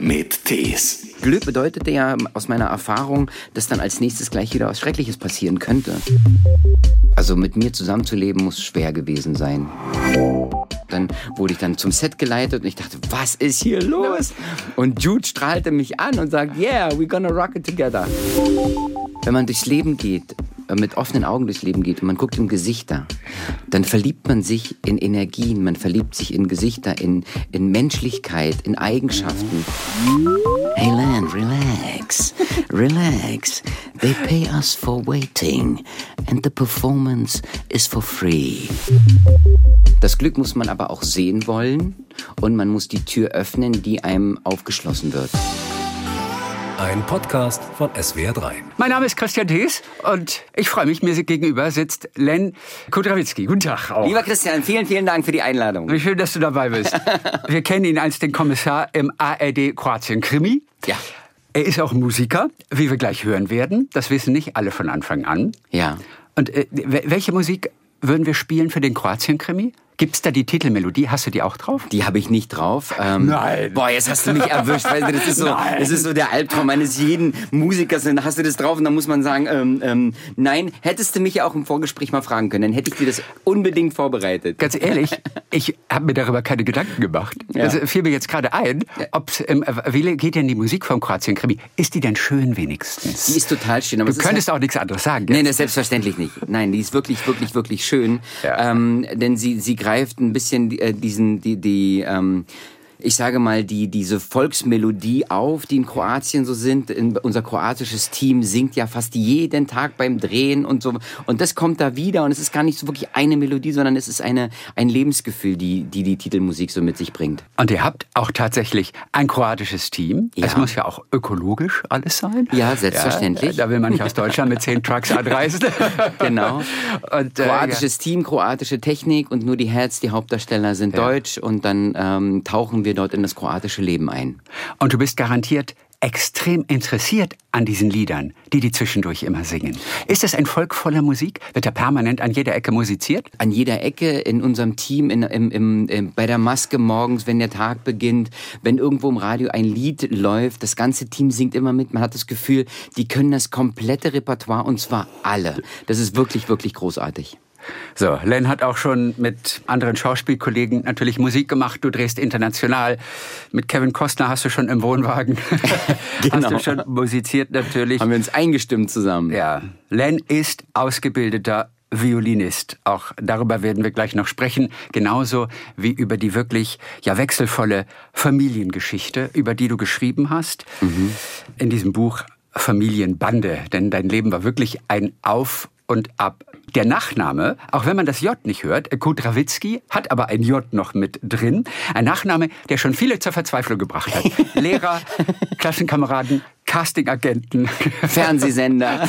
mit Tees. Glück bedeutete ja aus meiner Erfahrung, dass dann als nächstes gleich wieder was Schreckliches passieren könnte. Also mit mir zusammenzuleben muss schwer gewesen sein. Dann wurde ich dann zum Set geleitet und ich dachte, was ist hier los? Und Jude strahlte mich an und sagt, yeah, we're gonna rock it together. Wenn man durchs Leben geht, mit offenen Augen durchs Leben geht und man guckt in Gesichter, dann verliebt man sich in Energien, man verliebt sich in Gesichter, in, in Menschlichkeit, in Eigenschaften. Hey Lan, relax, relax. They pay us for waiting and the performance is for free. Das Glück muss man aber auch sehen wollen und man muss die Tür öffnen, die einem aufgeschlossen wird. Ein Podcast von SWR3. Mein Name ist Christian Thees und ich freue mich, mir gegenüber sitzt Len Kudrawitzki. Guten Tag auch. Lieber Christian, vielen, vielen Dank für die Einladung. Wie schön, dass du dabei bist. Wir kennen ihn als den Kommissar im ARD Kroatien Krimi. Ja. Er ist auch Musiker, wie wir gleich hören werden. Das wissen nicht alle von Anfang an. Ja. Und äh, welche Musik würden wir spielen für den Kroatien Krimi? Gibt's da die Titelmelodie? Hast du die auch drauf? Die habe ich nicht drauf. Ähm, Nein. Boah, jetzt hast du mich erwischt. Weißt du, das ist so, Nein. das ist so der Albtraum eines jeden Musikers. Dann hast du das drauf und dann muss man sagen, ähm, ähm, nein, hättest du mich ja auch im Vorgespräch mal fragen können, dann hätte ich dir das unbedingt vorbereitet. Ganz ehrlich, ich habe mir darüber keine Gedanken gemacht. Ja. Das fiel mir jetzt gerade ein. Ob's, ähm, wie geht denn die Musik vom Kroatien Krimi? Ist die denn schön wenigstens? Die ist total schön. Aber du es könntest auch nichts anderes sagen. Nein, das selbstverständlich nicht. Nein, die ist wirklich, wirklich, wirklich schön. Ja. Ähm, denn sie, sie greift ein bisschen äh, diesen, die, die, ähm, ich sage mal, die, diese Volksmelodie auf, die in Kroatien so sind. In, unser kroatisches Team singt ja fast jeden Tag beim Drehen und so. Und das kommt da wieder. Und es ist gar nicht so wirklich eine Melodie, sondern es ist eine, ein Lebensgefühl, die, die die Titelmusik so mit sich bringt. Und ihr habt auch tatsächlich ein kroatisches Team. Ja. Es muss ja auch ökologisch alles sein. Ja, selbstverständlich. Ja, da will man nicht aus Deutschland mit zehn Trucks anreisen. Genau. Und, äh, Kroatisches Team, kroatische Technik und nur die Heads, die Hauptdarsteller sind Ja. deutsch und dann ähm, tauchen wir dort in das kroatische Leben ein. Und du bist garantiert extrem interessiert an diesen Liedern, die die zwischendurch immer singen. Ist das ein Volk voller Musik? Wird da permanent an jeder Ecke musiziert? An jeder Ecke in unserem Team, in, im, im, im, bei der Maske morgens, wenn der Tag beginnt, wenn irgendwo im Radio ein Lied läuft, das ganze Team singt immer mit. Man hat das Gefühl, die können das komplette Repertoire und zwar alle. Das ist wirklich, wirklich großartig. So, Len hat auch schon mit anderen Schauspielkollegen natürlich Musik gemacht. Du drehst international. Mit Kevin Costner hast du schon im Wohnwagen. Genau. Hast du schon musiziert natürlich. Haben wir uns eingestimmt zusammen. Ja, Len ist ausgebildeter Violinist. Auch darüber werden wir gleich noch sprechen. Genauso wie über die wirklich ja, wechselvolle Familiengeschichte, über die du geschrieben hast. In diesem Buch Familienbande. Denn dein Leben war wirklich ein Auf und Ab. Der Nachname, auch wenn man das J nicht hört, Kudrawitzki, hat aber ein J noch mit drin. Ein Nachname, der schon viele zur Verzweiflung gebracht hat. Lehrer, Klassenkameraden, Castingagenten. Fernsehsender.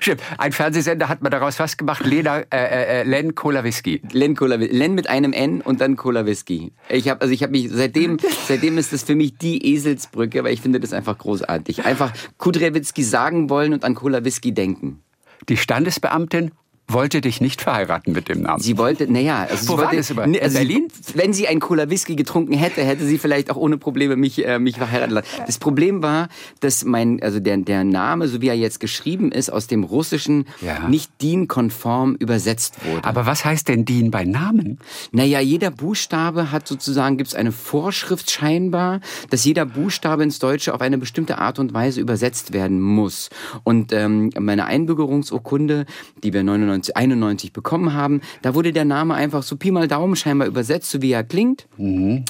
Stimmt. Ein Fernsehsender hat man daraus was gemacht. Lena, äh, äh, Len Cola Whisky. Len Cola, Len mit einem N und dann Cola Whisky. Ich habe also ich habe mich seitdem seitdem ist das für mich die Eselsbrücke, weil ich finde das einfach großartig. Einfach Kudrewitzki sagen wollen und an Cola Whisky denken. Die Standesbeamtin wollte dich nicht verheiraten mit dem Namen. Sie wollte, naja, also Wo sie war wollte, das über- also Berlin? Sie, wenn sie einen Cola Whisky getrunken hätte, hätte sie vielleicht auch ohne Probleme mich, äh, mich verheiraten lassen. Das Problem war, dass mein, also der, der Name, so wie er jetzt geschrieben ist, aus dem Russischen Ja. nicht DIN-konform übersetzt wurde. Aber was heißt denn Dean bei Namen? Naja, jeder Buchstabe hat sozusagen, gibt es eine Vorschrift scheinbar, dass jeder Buchstabe ins Deutsche auf eine bestimmte Art und Weise übersetzt werden muss. Und ähm, meine Einbürgerungsurkunde, die wir 99, 91 bekommen haben, da wurde der Name einfach so Pi mal Daumen scheinbar übersetzt, so wie er klingt,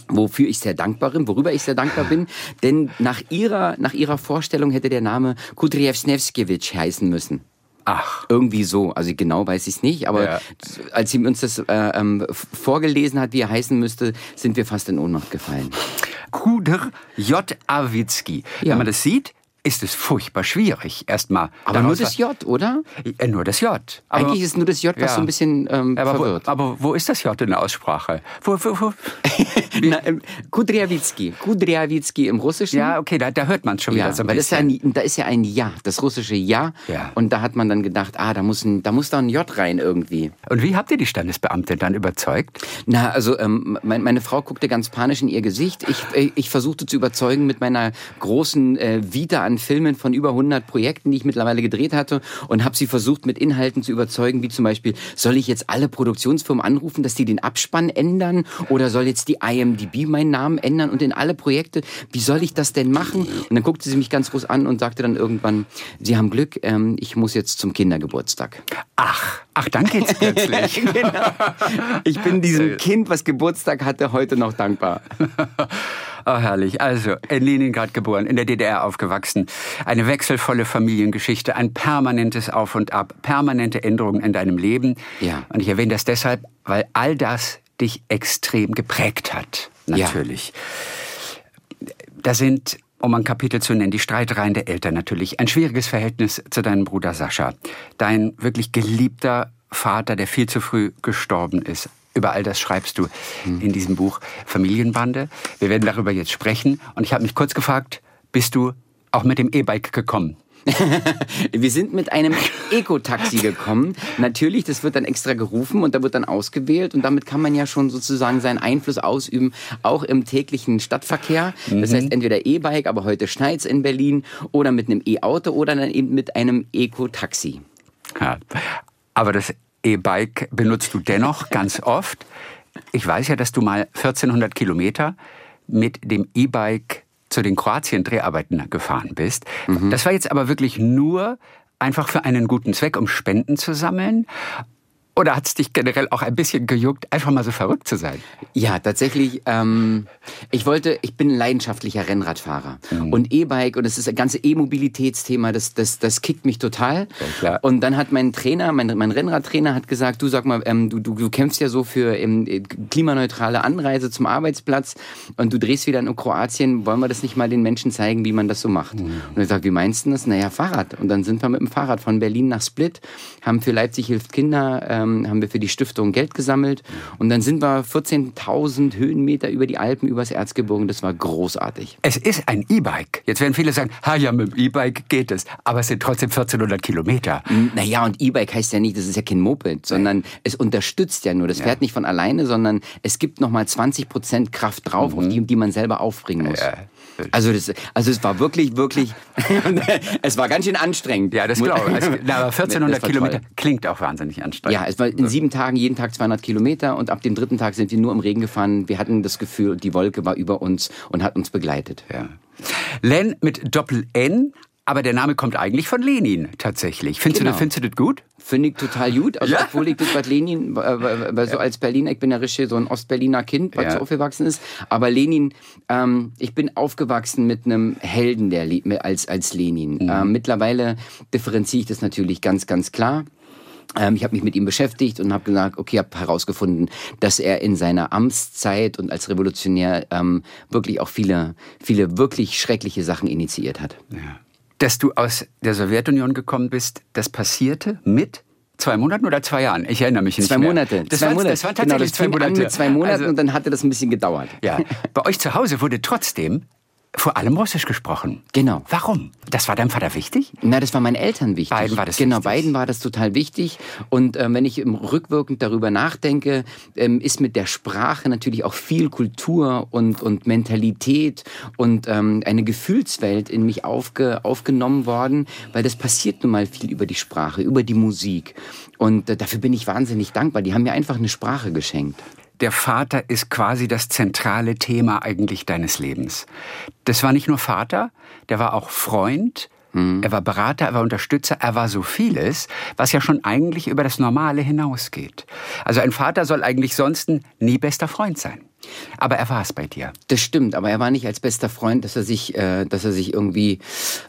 wofür ich sehr dankbar bin, worüber ich sehr dankbar bin. Denn nach ihrer, nach ihrer Vorstellung hätte der Name Kudryevsnevskevich heißen müssen. Ach, Irgendwie so. Also genau weiß ich es nicht, aber Ja. als sie uns das äh, ähm, vorgelesen hat, wie er heißen müsste, sind wir fast in Ohnmacht gefallen. Kuder J. Awitzki. Ja. Wenn man das sieht, ist es furchtbar schwierig, erstmal. Aber nur das J, oder? Äh, nur das J. Aber, Eigentlich ist nur das J, was ja. so ein bisschen ähm, aber verwirrt. Wo, aber wo ist das J in der Aussprache? Wo, wo, wo? Na, ähm, Kudryavitsky. Kudryavitsky im Russischen. Ja, okay, da, da hört man schon wieder ja, so ein weil bisschen. Das ist ja ein, da ist ja ein Ja, das russische Ja. ja. Und da hat man dann gedacht, ah, da muss, ein, da muss da ein J rein irgendwie. Und wie habt ihr die Standesbeamtin dann überzeugt? Na, also ähm, mein, meine Frau guckte ganz panisch in ihr Gesicht. Ich, äh, ich versuchte zu überzeugen mit meiner großen äh, Vita an Filmen von über 100 Projekten, die ich mittlerweile gedreht hatte und habe sie versucht mit Inhalten zu überzeugen, wie zum Beispiel, soll ich jetzt alle Produktionsfirmen anrufen, dass die den Abspann ändern oder soll jetzt die IMDb meinen Namen ändern und in alle Projekte, wie soll ich das denn machen? Und dann guckte sie mich ganz groß an und sagte dann irgendwann, Sie haben Glück, ähm, ich muss jetzt zum Kindergeburtstag. Ach, ach, dann geht's plötzlich. genau. Ich bin diesem Kind, was Geburtstag hatte, heute noch dankbar. Oh, herrlich. Also, in Leningrad geboren, in der DDR aufgewachsen. Eine wechselvolle Familiengeschichte, ein permanentes Auf und Ab, permanente Änderungen in deinem Leben. Ja. Und ich erwähne das deshalb, weil all das dich extrem geprägt hat. Natürlich. Ja. Da sind um ein Kapitel zu nennen, die Streitereien der Eltern natürlich, ein schwieriges Verhältnis zu deinem Bruder Sascha, dein wirklich geliebter Vater, der viel zu früh gestorben ist, über all das schreibst du hm. in diesem Buch Familienbande. Wir werden darüber jetzt sprechen. Und ich habe mich kurz gefragt, bist du auch mit dem E-Bike gekommen? wir sind mit einem Eco-Taxi gekommen. Natürlich, das wird dann extra gerufen und da wird dann ausgewählt und damit kann man ja schon sozusagen seinen Einfluss ausüben, auch im täglichen Stadtverkehr. Das heißt, mhm. entweder E-Bike, aber heute schneit's in Berlin, oder mit einem E-Auto oder dann eben mit einem Eco-Taxi. Ja, aber das E-Bike benutzt du dennoch ganz oft. Ich weiß ja, dass du mal 1400 Kilometer mit dem E-Bike zu den Kroatien-Dreharbeiten gefahren bist. Mhm. Das war jetzt aber wirklich nur einfach für einen guten Zweck, um Spenden zu sammeln? Oder hat es dich generell auch ein bisschen gejuckt, einfach mal so verrückt zu sein? Ja, tatsächlich. Ähm, ich wollte, ich bin ein leidenschaftlicher Rennradfahrer. Mhm. Und E-Bike und das ist das ganze E-Mobilitätsthema, das, das, das kickt mich total. Ja, und dann hat mein Trainer, mein, mein Rennradtrainer hat gesagt, du sag mal, ähm, du, du, du kämpfst ja so für ähm, klimaneutrale Anreise zum Arbeitsplatz und du drehst wieder in Kroatien, wollen wir das nicht mal den Menschen zeigen, wie man das so macht? Mhm. Und ich sag, wie meinst du das? Naja, Fahrrad. Und dann sind wir mit dem Fahrrad von Berlin nach Split, haben für Leipzig hilft Kinder, ähm, ähm, haben wir für die Stiftung Geld gesammelt. Und dann sind wir 14.000 Höhenmeter über die Alpen, übers Erzgebirge. Das war großartig. Es ist ein E-Bike. Jetzt werden viele sagen, ha ja, mit dem E-Bike geht es. Aber es sind trotzdem 1400 Kilometer. Naja, und E-Bike heißt ja nicht, das ist ja kein Moped, sondern es unterstützt ja nur. Das fährt nicht von alleine, sondern es gibt nochmal 20 Prozent Kraft drauf, mhm. auf die, die man selber aufbringen muss. Ja. Also, das, also es war wirklich, wirklich, es war ganz schön anstrengend. Ja, das glaube ich. Also, aber 1400 Kilometer toll. klingt auch wahnsinnig anstrengend. Ja, es war in sieben Tagen, jeden Tag 200 Kilometer und ab dem dritten Tag sind wir nur im Regen gefahren. Wir hatten das Gefühl, die Wolke war über uns und hat uns begleitet. Ja. Len mit Doppel-N aber der Name kommt eigentlich von Lenin tatsächlich. Findest, genau. du, findest du das gut? Finde ich total gut. Also, ja? Obwohl ich das bei Lenin, weil so als Berliner, ich bin ja richtig so ein Ostberliner Kind, was ja. so aufgewachsen ist. Aber Lenin, ähm, ich bin aufgewachsen mit einem Helden der, als, als Lenin. Mhm. Ähm, mittlerweile differenziere ich das natürlich ganz, ganz klar. Ähm, ich habe mich mit ihm beschäftigt und habe gesagt, okay, habe herausgefunden, dass er in seiner Amtszeit und als Revolutionär ähm, wirklich auch viele, viele wirklich schreckliche Sachen initiiert hat. Ja dass du aus der Sowjetunion gekommen bist, das passierte mit zwei Monaten oder zwei Jahren? Ich erinnere mich nicht zwei mehr. Monate. Das, zwei war, Monate. das war tatsächlich genau, das zwei Monate. mit zwei Monaten also, und dann hatte das ein bisschen gedauert. Ja. Bei euch zu Hause wurde trotzdem vor allem Russisch gesprochen. Genau. Warum? Das war deinem Vater wichtig? Na, das war meinen Eltern wichtig. Beiden war das Genau, wichtig. beiden war das total wichtig. Und ähm, wenn ich rückwirkend darüber nachdenke, ähm, ist mit der Sprache natürlich auch viel Kultur und, und Mentalität und ähm, eine Gefühlswelt in mich aufge, aufgenommen worden, weil das passiert nun mal viel über die Sprache, über die Musik. Und äh, dafür bin ich wahnsinnig dankbar. Die haben mir einfach eine Sprache geschenkt der Vater ist quasi das zentrale Thema eigentlich deines Lebens. Das war nicht nur Vater, der war auch Freund, mhm. er war Berater, er war Unterstützer, er war so vieles, was ja schon eigentlich über das Normale hinausgeht. Also ein Vater soll eigentlich sonst nie bester Freund sein. Aber er war es bei dir. Das stimmt, aber er war nicht als bester Freund, dass er sich, äh, dass er sich irgendwie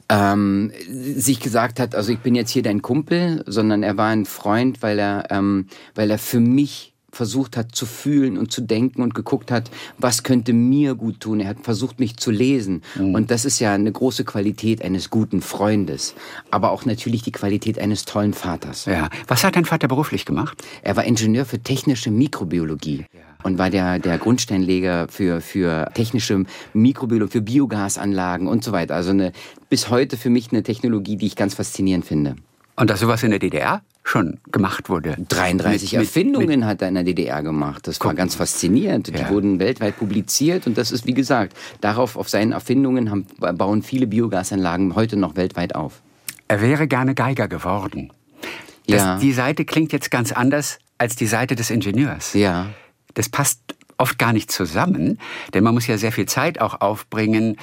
ähm, sich gesagt hat, also ich bin jetzt hier dein Kumpel, sondern er war ein Freund, weil er, ähm, weil er für mich versucht hat zu fühlen und zu denken und geguckt hat, was könnte mir gut tun. Er hat versucht, mich zu lesen. Mhm. Und das ist ja eine große Qualität eines guten Freundes. Aber auch natürlich die Qualität eines tollen Vaters. Ja. Was hat dein Vater beruflich gemacht? Er war Ingenieur für technische Mikrobiologie. Ja. Und war der, der Grundsteinleger für, für technische Mikrobiologie, für Biogasanlagen und so weiter. Also eine, bis heute für mich eine Technologie, die ich ganz faszinierend finde. Und dass sowas in der DDR schon gemacht wurde. 33 mit, Erfindungen mit, hat er in der DDR gemacht. Das war ganz faszinierend. Die wurden weltweit publiziert und das ist, wie gesagt, darauf, auf seinen Erfindungen haben, bauen viele Biogasanlagen heute noch weltweit auf. Er wäre gerne Geiger geworden. Das, ja. Die Seite klingt jetzt ganz anders als die Seite des Ingenieurs. Ja. Das passt oft gar nicht zusammen, denn man muss ja sehr viel Zeit auch aufbringen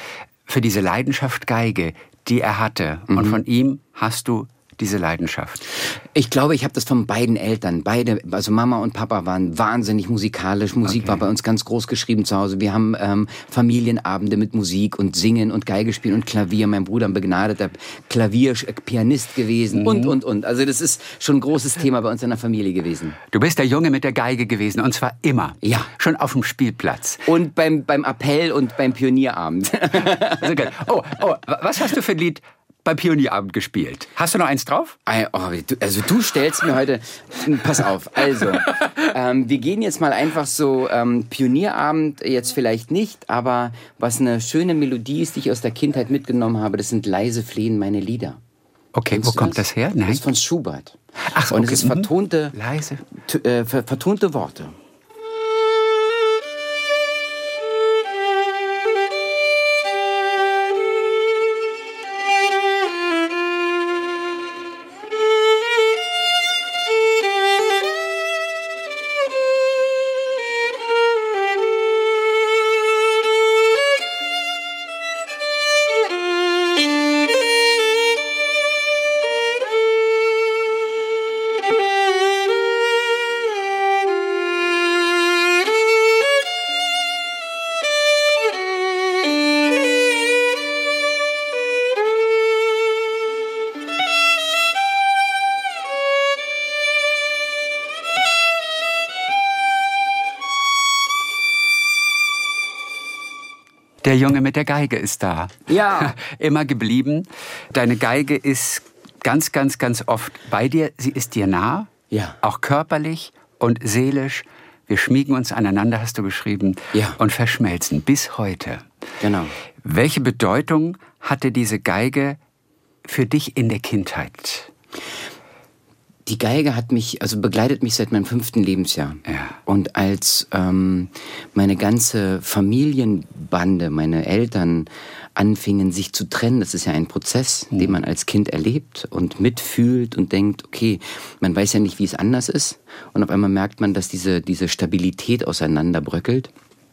für diese Leidenschaft Geige, die er hatte. Mhm. Und von ihm hast du diese Leidenschaft? Ich glaube, ich habe das von beiden Eltern. Beide, also Mama und Papa waren wahnsinnig musikalisch. Musik okay. war bei uns ganz groß geschrieben zu Hause. Wir haben ähm, Familienabende mit Musik und Singen und Geige spielen und Klavier. Mein Bruder ein begnadeter Klavierpianist gewesen mhm. und, und, und. Also das ist schon ein großes Thema bei uns in der Familie gewesen. Du bist der Junge mit der Geige gewesen und zwar immer. Ja. Schon auf dem Spielplatz. Und beim, beim Appell und beim Pionierabend. also, oh, oh, was hast du für ein Lied beim Pionierabend gespielt. Hast du noch eins drauf? Oh, also du stellst mir heute, pass auf, also ähm, wir gehen jetzt mal einfach so ähm, Pionierabend jetzt vielleicht nicht, aber was eine schöne Melodie ist, die ich aus der Kindheit mitgenommen habe, das sind leise Flehen meine Lieder. Okay, Kennst wo kommt das? das her? Nein. Das ist von Schubert. Ach, und okay. es ist vertonte, leise, äh, vertonte Worte. Der Junge mit der Geige ist da. Ja. Immer geblieben. Deine Geige ist ganz, ganz, ganz oft bei dir. Sie ist dir nah. Ja. Auch körperlich und seelisch. Wir schmiegen uns aneinander, hast du geschrieben. Ja. Und verschmelzen bis heute. Genau. Welche Bedeutung hatte diese Geige für dich in der Kindheit? Die Geige hat mich, also begleitet mich seit meinem fünften Lebensjahr. Ja. Und als ähm, meine ganze Familienbande, meine Eltern anfingen, sich zu trennen, das ist ja ein Prozess, mhm. den man als Kind erlebt und mitfühlt und denkt, okay, man weiß ja nicht, wie es anders ist. Und auf einmal merkt man, dass diese, diese Stabilität auseinanderbröckelt.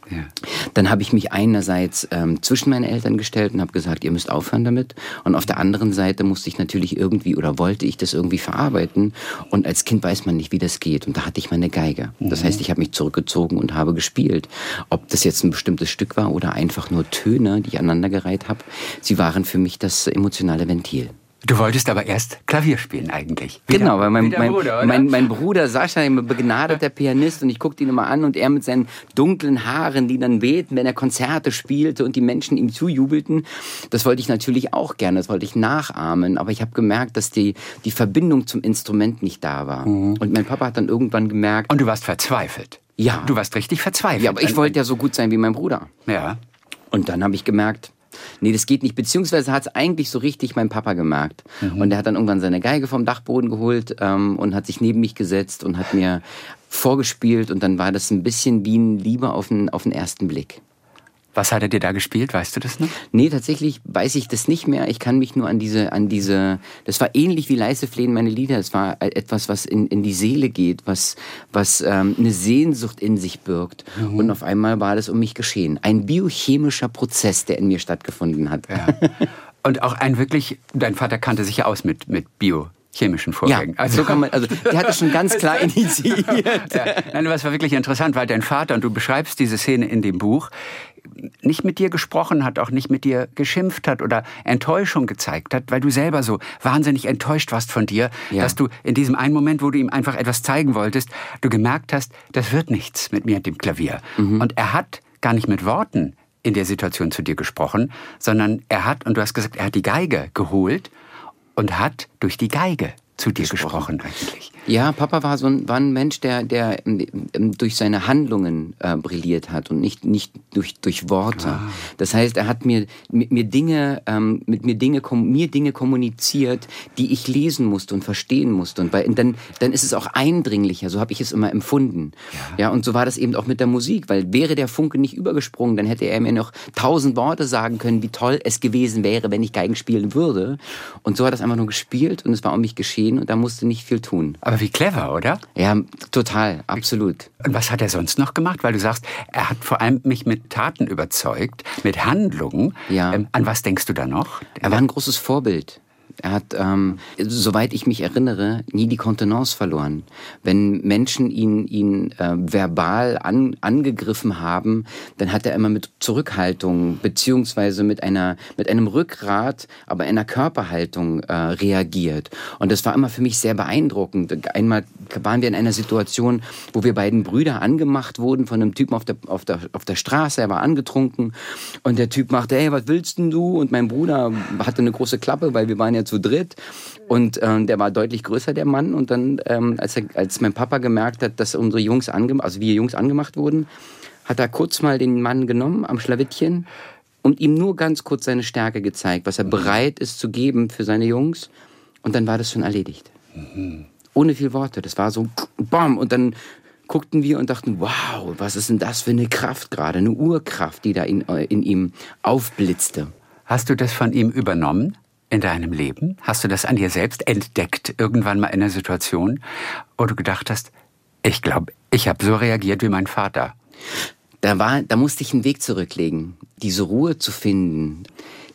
Ja. Dann habe ich mich einerseits ähm, zwischen meine Eltern gestellt und habe gesagt, ihr müsst aufhören damit. Und auf der anderen Seite musste ich natürlich irgendwie oder wollte ich das irgendwie verarbeiten. Und als Kind weiß man nicht, wie das geht. Und da hatte ich meine Geige. Das mhm. heißt, ich habe mich zurückgezogen und habe gespielt. Ob das jetzt ein bestimmtes Stück war oder einfach nur Töne, die ich aneinandergereiht habe, sie waren für mich das emotionale Ventil. Du wolltest aber erst Klavier spielen eigentlich. Wie genau, weil mein, mein, Bruder, mein, mein, Bruder Sascha, ein begnadeter Pianist, und ich guckte ihn immer an und er mit seinen dunklen Haaren, die dann wehten, wenn er Konzerte spielte und die Menschen ihm zujubelten. Das wollte ich natürlich auch gerne, das wollte ich nachahmen, aber ich habe gemerkt, dass die, die Verbindung zum Instrument nicht da war. Mhm. Und mein Papa hat dann irgendwann gemerkt... Und du warst verzweifelt. Ja. Du warst richtig verzweifelt. Ja, aber ich wollte ja so gut sein wie mein Bruder. Ja. Und dann habe ich gemerkt, nee, das geht nicht. Beziehungsweise hat es eigentlich so richtig mein Papa gemerkt. Mhm. Und der hat dann irgendwann seine Geige vom Dachboden geholt ähm, und hat sich neben mich gesetzt und hat mir vorgespielt. Und dann war das ein bisschen wie ein Liebe auf den, auf den ersten Blick. Was hat er dir da gespielt? Weißt du das noch? Nee, tatsächlich weiß ich das nicht mehr. Ich kann mich nur an diese, an diese, das war ähnlich wie Leise flehen meine Lieder. Es war etwas, was in, in die Seele geht, was, was ähm, eine Sehnsucht in sich birgt. Mhm. Und auf einmal war das um mich geschehen. Ein biochemischer Prozess, der in mir stattgefunden hat. Ja. Und auch ein wirklich, dein Vater kannte sich ja aus mit, mit Bio chemischen Vorgängen. Ja, also, so kann man, also der hat das schon ganz klar initiiert. ja. Nein, aber es war wirklich interessant, weil dein Vater, und du beschreibst diese Szene in dem Buch, nicht mit dir gesprochen hat, auch nicht mit dir geschimpft hat oder Enttäuschung gezeigt hat, weil du selber so wahnsinnig enttäuscht warst von dir, ja. dass du in diesem einen Moment, wo du ihm einfach etwas zeigen wolltest, du gemerkt hast, das wird nichts mit mir und dem Klavier. Mhm. Und er hat gar nicht mit Worten in der Situation zu dir gesprochen, sondern er hat, und du hast gesagt, er hat die Geige geholt und hat durch die Geige zu dir gesprochen, gesprochen eigentlich. Ja, Papa war so ein, war ein Mensch, der, der ähm, ähm, durch seine Handlungen äh, brilliert hat und nicht, nicht durch, durch Worte. Ah. Das heißt, er hat mir, mit mir Dinge, ähm, mit mir Dinge, mir Dinge kommuniziert, die ich lesen musste und verstehen musste. Und, bei, und dann, dann ist es auch eindringlicher. So habe ich es immer empfunden. Ja. ja, und so war das eben auch mit der Musik, weil wäre der Funke nicht übergesprungen, dann hätte er mir noch tausend Worte sagen können, wie toll es gewesen wäre, wenn ich Geigen spielen würde. Und so hat das einfach nur gespielt und es war um mich geschehen und da musste nicht viel tun. Aber wie clever, oder? Ja, total, absolut. Und was hat er sonst noch gemacht? Weil du sagst, er hat vor allem mich mit Taten überzeugt, mit Handlungen. Ja. Ähm, an was denkst du da noch? Er war ein großes Vorbild. Er hat, ähm, soweit ich mich erinnere, nie die Kontenance verloren. Wenn Menschen ihn, ihn äh, verbal an, angegriffen haben, dann hat er immer mit Zurückhaltung beziehungsweise mit einer mit einem Rückgrat, aber einer Körperhaltung äh, reagiert. Und das war immer für mich sehr beeindruckend. Einmal waren wir in einer Situation, wo wir beiden Brüder angemacht wurden von einem Typen auf der auf der auf der Straße. Er war angetrunken und der Typ machte, hey, was willst denn du? Und mein Bruder hatte eine große Klappe, weil wir waren ja zu dritt. Und ähm, der war deutlich größer, der Mann. Und dann, ähm, als, er, als mein Papa gemerkt hat, dass unsere Jungs angemacht, also wir Jungs angemacht wurden, hat er kurz mal den Mann genommen am Schlawittchen und ihm nur ganz kurz seine Stärke gezeigt, was er bereit ist zu geben für seine Jungs. Und dann war das schon erledigt. Mhm. Ohne viel Worte. Das war so, bam. Und dann guckten wir und dachten, wow, was ist denn das für eine Kraft gerade, eine Urkraft, die da in, in ihm aufblitzte. Hast du das von ihm übernommen? In deinem Leben? Hast du das an dir selbst entdeckt, irgendwann mal in einer Situation, wo du gedacht hast, ich glaube, ich habe so reagiert wie mein Vater? Da, war, da musste ich einen Weg zurücklegen, diese Ruhe zu finden,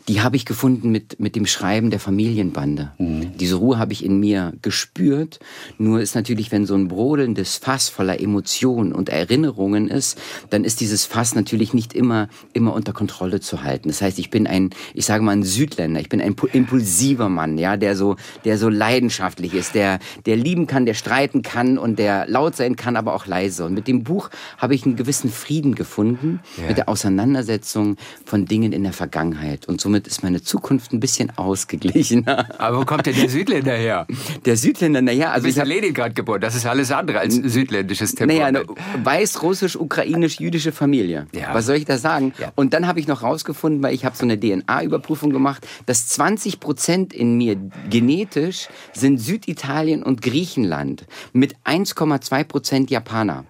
die habe ich gefunden mit, mit dem Schreiben der Familienbande. Mhm. Diese Ruhe habe ich in mir gespürt. Nur ist natürlich, wenn so ein brodelndes Fass voller Emotionen und Erinnerungen ist, dann ist dieses Fass natürlich nicht immer, immer unter Kontrolle zu halten. Das heißt, ich bin ein, ich sage mal ein Südländer, ich bin ein impulsiver Mann, ja, der so, der so leidenschaftlich ist, der, der lieben kann, der streiten kann und der laut sein kann, aber auch leise. Und mit dem Buch habe ich einen gewissen Frieden gefunden ja. mit der Auseinandersetzung von Dingen in der Vergangenheit. Und somit somit ist meine Zukunft ein bisschen ausgeglichener. Aber wo kommt denn der Südländer her? Der Südländer, naja, also du bist in Leningrad geboren. Das ist alles andere als südländisches Temperament. Naja, eine weiß-russisch-ukrainisch-jüdische Familie. Ja. Was soll ich da sagen? Ja. Und dann habe ich noch rausgefunden, weil ich habe so eine DNA-Überprüfung gemacht, dass 20 Prozent in mir genetisch sind Süditalien und Griechenland mit 1,2 Prozent Japaner.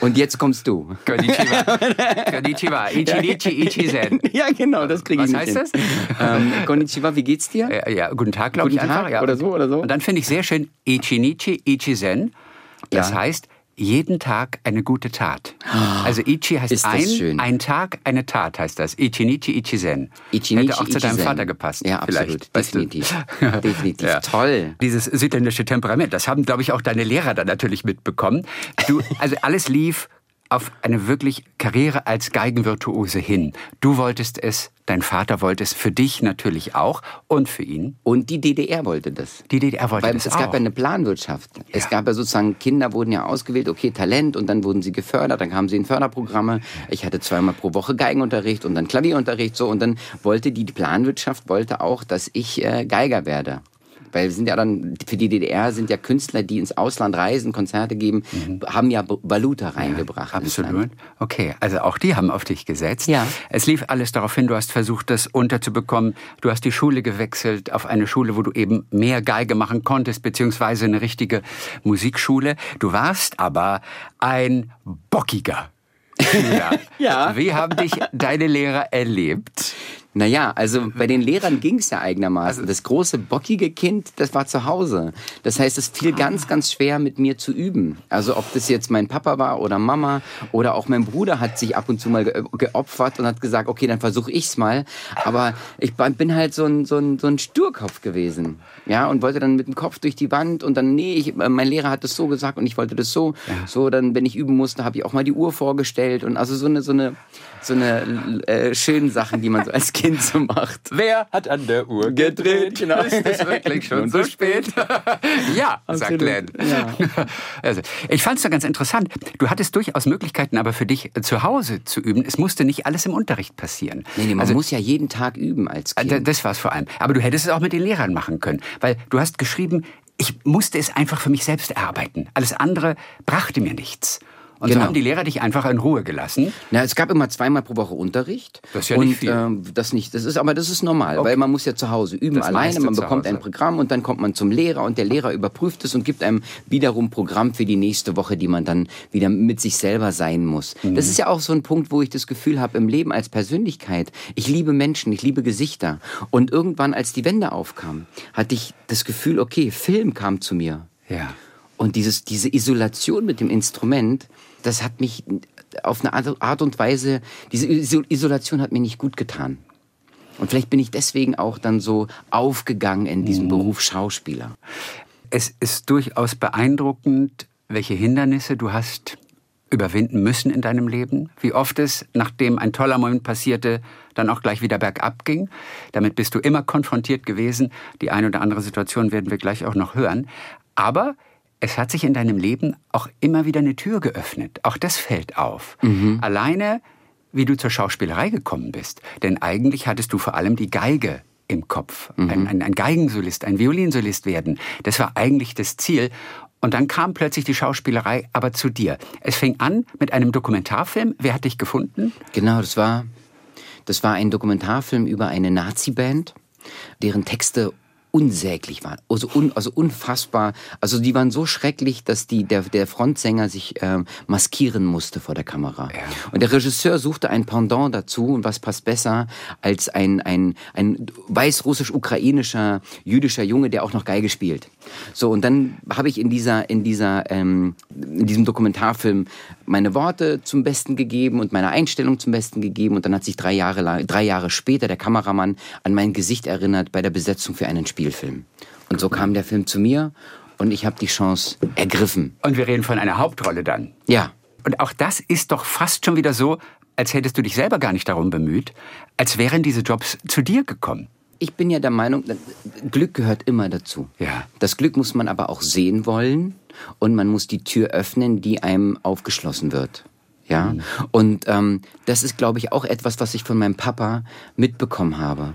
Und jetzt kommst du. Konnichiwa. Konnichiwa. Ichinichi, Ichizen. Ja, genau, das kriege ich Was heißt hin. das? Ähm, Konnichiwa, wie geht's dir? Ja, ja guten Tag, glaube ich Tag, einfach. Ja. Oder so, oder so. Und dann finde ich sehr schön Ichinichi, Ichizen. Das ja. heißt, jeden Tag eine gute Tat. Also Ichi heißt ein, ein Tag, eine Tat heißt das. Ichinichi Ichizen. Ichinichi, Hätte auch zu deinem Vater gepasst. Ja, absolut. Definitiv. Definitiv. Ja. Toll. Dieses südländische Temperament, das haben, glaube ich, auch deine Lehrer dann natürlich mitbekommen. Du, also alles lief auf eine wirklich Karriere als Geigenvirtuose hin. Du wolltest es, dein Vater wollte es, für dich natürlich auch und für ihn. Und die DDR wollte das. Die DDR wollte Weil das es auch. Es gab ja eine Planwirtschaft. Ja. Es gab ja sozusagen, Kinder wurden ja ausgewählt, okay, Talent und dann wurden sie gefördert, dann kamen sie in Förderprogramme. Ich hatte zweimal pro Woche Geigenunterricht und dann Klavierunterricht so und dann wollte die Planwirtschaft wollte auch, dass ich äh, Geiger werde. Weil wir sind ja dann, für die DDR sind ja Künstler, die ins Ausland reisen, Konzerte geben, mhm. haben ja Valuta reingebracht. Ja, absolut. Okay, also auch die haben auf dich gesetzt. Ja. Es lief alles darauf hin, du hast versucht, das unterzubekommen. Du hast die Schule gewechselt auf eine Schule, wo du eben mehr Geige machen konntest, beziehungsweise eine richtige Musikschule. Du warst aber ein bockiger. ja. Wie haben dich deine Lehrer erlebt? Naja, also bei den Lehrern ging es ja eigenermaßen. Das große, bockige Kind, das war zu Hause. Das heißt, es fiel ganz, ganz schwer mit mir zu üben. Also ob das jetzt mein Papa war oder Mama oder auch mein Bruder hat sich ab und zu mal ge geopfert und hat gesagt, okay, dann versuche ich's mal. Aber ich bin halt so ein, so, ein, so ein Sturkopf gewesen. Ja, und wollte dann mit dem Kopf durch die Wand und dann, nee, ich, mein Lehrer hat das so gesagt und ich wollte das so. Ja. So, dann, wenn ich üben musste, habe ich auch mal die Uhr vorgestellt und also so eine, so eine, so eine äh, schönen Sachen, die man so als Kind so macht. Wer hat an der Uhr gedreht? Genau. Ist es wirklich schon so spät? ja, sagt Glenn. Ja. Also, ich fand es ganz interessant. Du hattest durchaus Möglichkeiten, aber für dich zu Hause zu üben. Es musste nicht alles im Unterricht passieren. Nee, nee man also, muss ja jeden Tag üben als äh, Kind. Das war es vor allem. Aber du hättest es auch mit den Lehrern machen können. Weil du hast geschrieben, ich musste es einfach für mich selbst erarbeiten. Alles andere brachte mir nichts. Und genau. so haben die Lehrer dich einfach in Ruhe gelassen. Na, es gab immer zweimal pro Woche Unterricht. Das ist ja nicht und, viel. Äh, das nicht, das ist, aber das ist normal, okay. weil man muss ja zu Hause üben das alleine. Man bekommt ein Programm und dann kommt man zum Lehrer und der Lehrer überprüft es und gibt einem wiederum Programm für die nächste Woche, die man dann wieder mit sich selber sein muss. Mhm. Das ist ja auch so ein Punkt, wo ich das Gefühl habe im Leben als Persönlichkeit. Ich liebe Menschen, ich liebe Gesichter. Und irgendwann, als die Wende aufkam, hatte ich das Gefühl, okay, Film kam zu mir. Ja. Und dieses, diese Isolation mit dem Instrument, das hat mich auf eine Art und Weise, diese Isolation hat mir nicht gut getan. Und vielleicht bin ich deswegen auch dann so aufgegangen in diesem mhm. Beruf Schauspieler. Es ist durchaus beeindruckend, welche Hindernisse du hast überwinden müssen in deinem Leben. Wie oft es, nachdem ein toller Moment passierte, dann auch gleich wieder bergab ging. Damit bist du immer konfrontiert gewesen. Die eine oder andere Situation werden wir gleich auch noch hören. Aber es hat sich in deinem Leben auch immer wieder eine Tür geöffnet. Auch das fällt auf. Mhm. Alleine, wie du zur Schauspielerei gekommen bist. Denn eigentlich hattest du vor allem die Geige im Kopf. Mhm. Ein, ein, ein Geigensolist, ein Violinsolist werden. Das war eigentlich das Ziel. Und dann kam plötzlich die Schauspielerei aber zu dir. Es fing an mit einem Dokumentarfilm. Wer hat dich gefunden? Genau, das war, das war ein Dokumentarfilm über eine Nazi-Band, deren Texte unsäglich waren, also, un, also unfassbar. Also die waren so schrecklich, dass die, der, der Frontsänger sich ähm, maskieren musste vor der Kamera. Ja. Und der Regisseur suchte ein Pendant dazu und was passt besser als ein, ein, ein weißrussisch-ukrainischer jüdischer Junge, der auch noch Geige spielt. So, und dann habe ich in dieser, in dieser, ähm, in diesem Dokumentarfilm meine Worte zum Besten gegeben und meine Einstellung zum Besten gegeben und dann hat sich drei Jahre lang, drei Jahre später der Kameramann an mein Gesicht erinnert bei der Besetzung für einen Spiel. Spielfilm. Und so kam der Film zu mir und ich habe die Chance ergriffen. Und wir reden von einer Hauptrolle dann. Ja. Und auch das ist doch fast schon wieder so, als hättest du dich selber gar nicht darum bemüht, als wären diese Jobs zu dir gekommen. Ich bin ja der Meinung, Glück gehört immer dazu. Ja. Das Glück muss man aber auch sehen wollen und man muss die Tür öffnen, die einem aufgeschlossen wird. Ja, mhm. und ähm, das ist, glaube ich, auch etwas, was ich von meinem Papa mitbekommen habe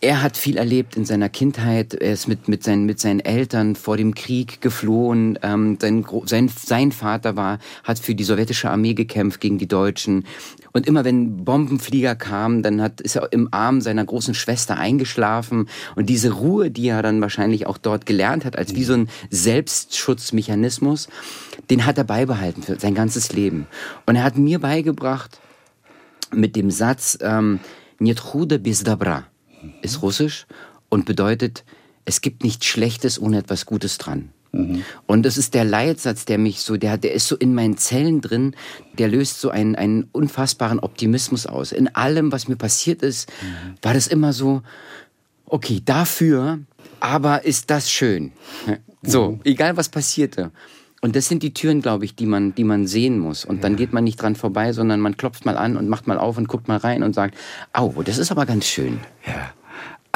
er hat viel erlebt in seiner Kindheit. Er ist mit, mit, seinen, mit seinen Eltern vor dem Krieg geflohen. Ähm, sein, sein, sein Vater war, hat für die sowjetische Armee gekämpft gegen die Deutschen. Und immer wenn Bombenflieger kamen, dann hat, ist er im Arm seiner großen Schwester eingeschlafen. Und diese Ruhe, die er dann wahrscheinlich auch dort gelernt hat, als wie so ein Selbstschutzmechanismus, den hat er beibehalten für sein ganzes Leben. Und er hat mir beigebracht mit dem Satz, ähm, Nietrude bis dobra mhm. ist russisch und bedeutet, es gibt nichts Schlechtes ohne etwas Gutes dran. Mhm. Und das ist der Leitsatz, der mich so, der, der ist so in meinen Zellen drin, der löst so einen, einen unfassbaren Optimismus aus. In allem, was mir passiert ist, mhm. war das immer so, okay, dafür, aber ist das schön. So, mhm. egal was passierte. Und das sind die Türen, glaube ich, die man, die man sehen muss. Und ja. dann geht man nicht dran vorbei, sondern man klopft mal an und macht mal auf und guckt mal rein und sagt, au, das ist aber ganz schön. Ja.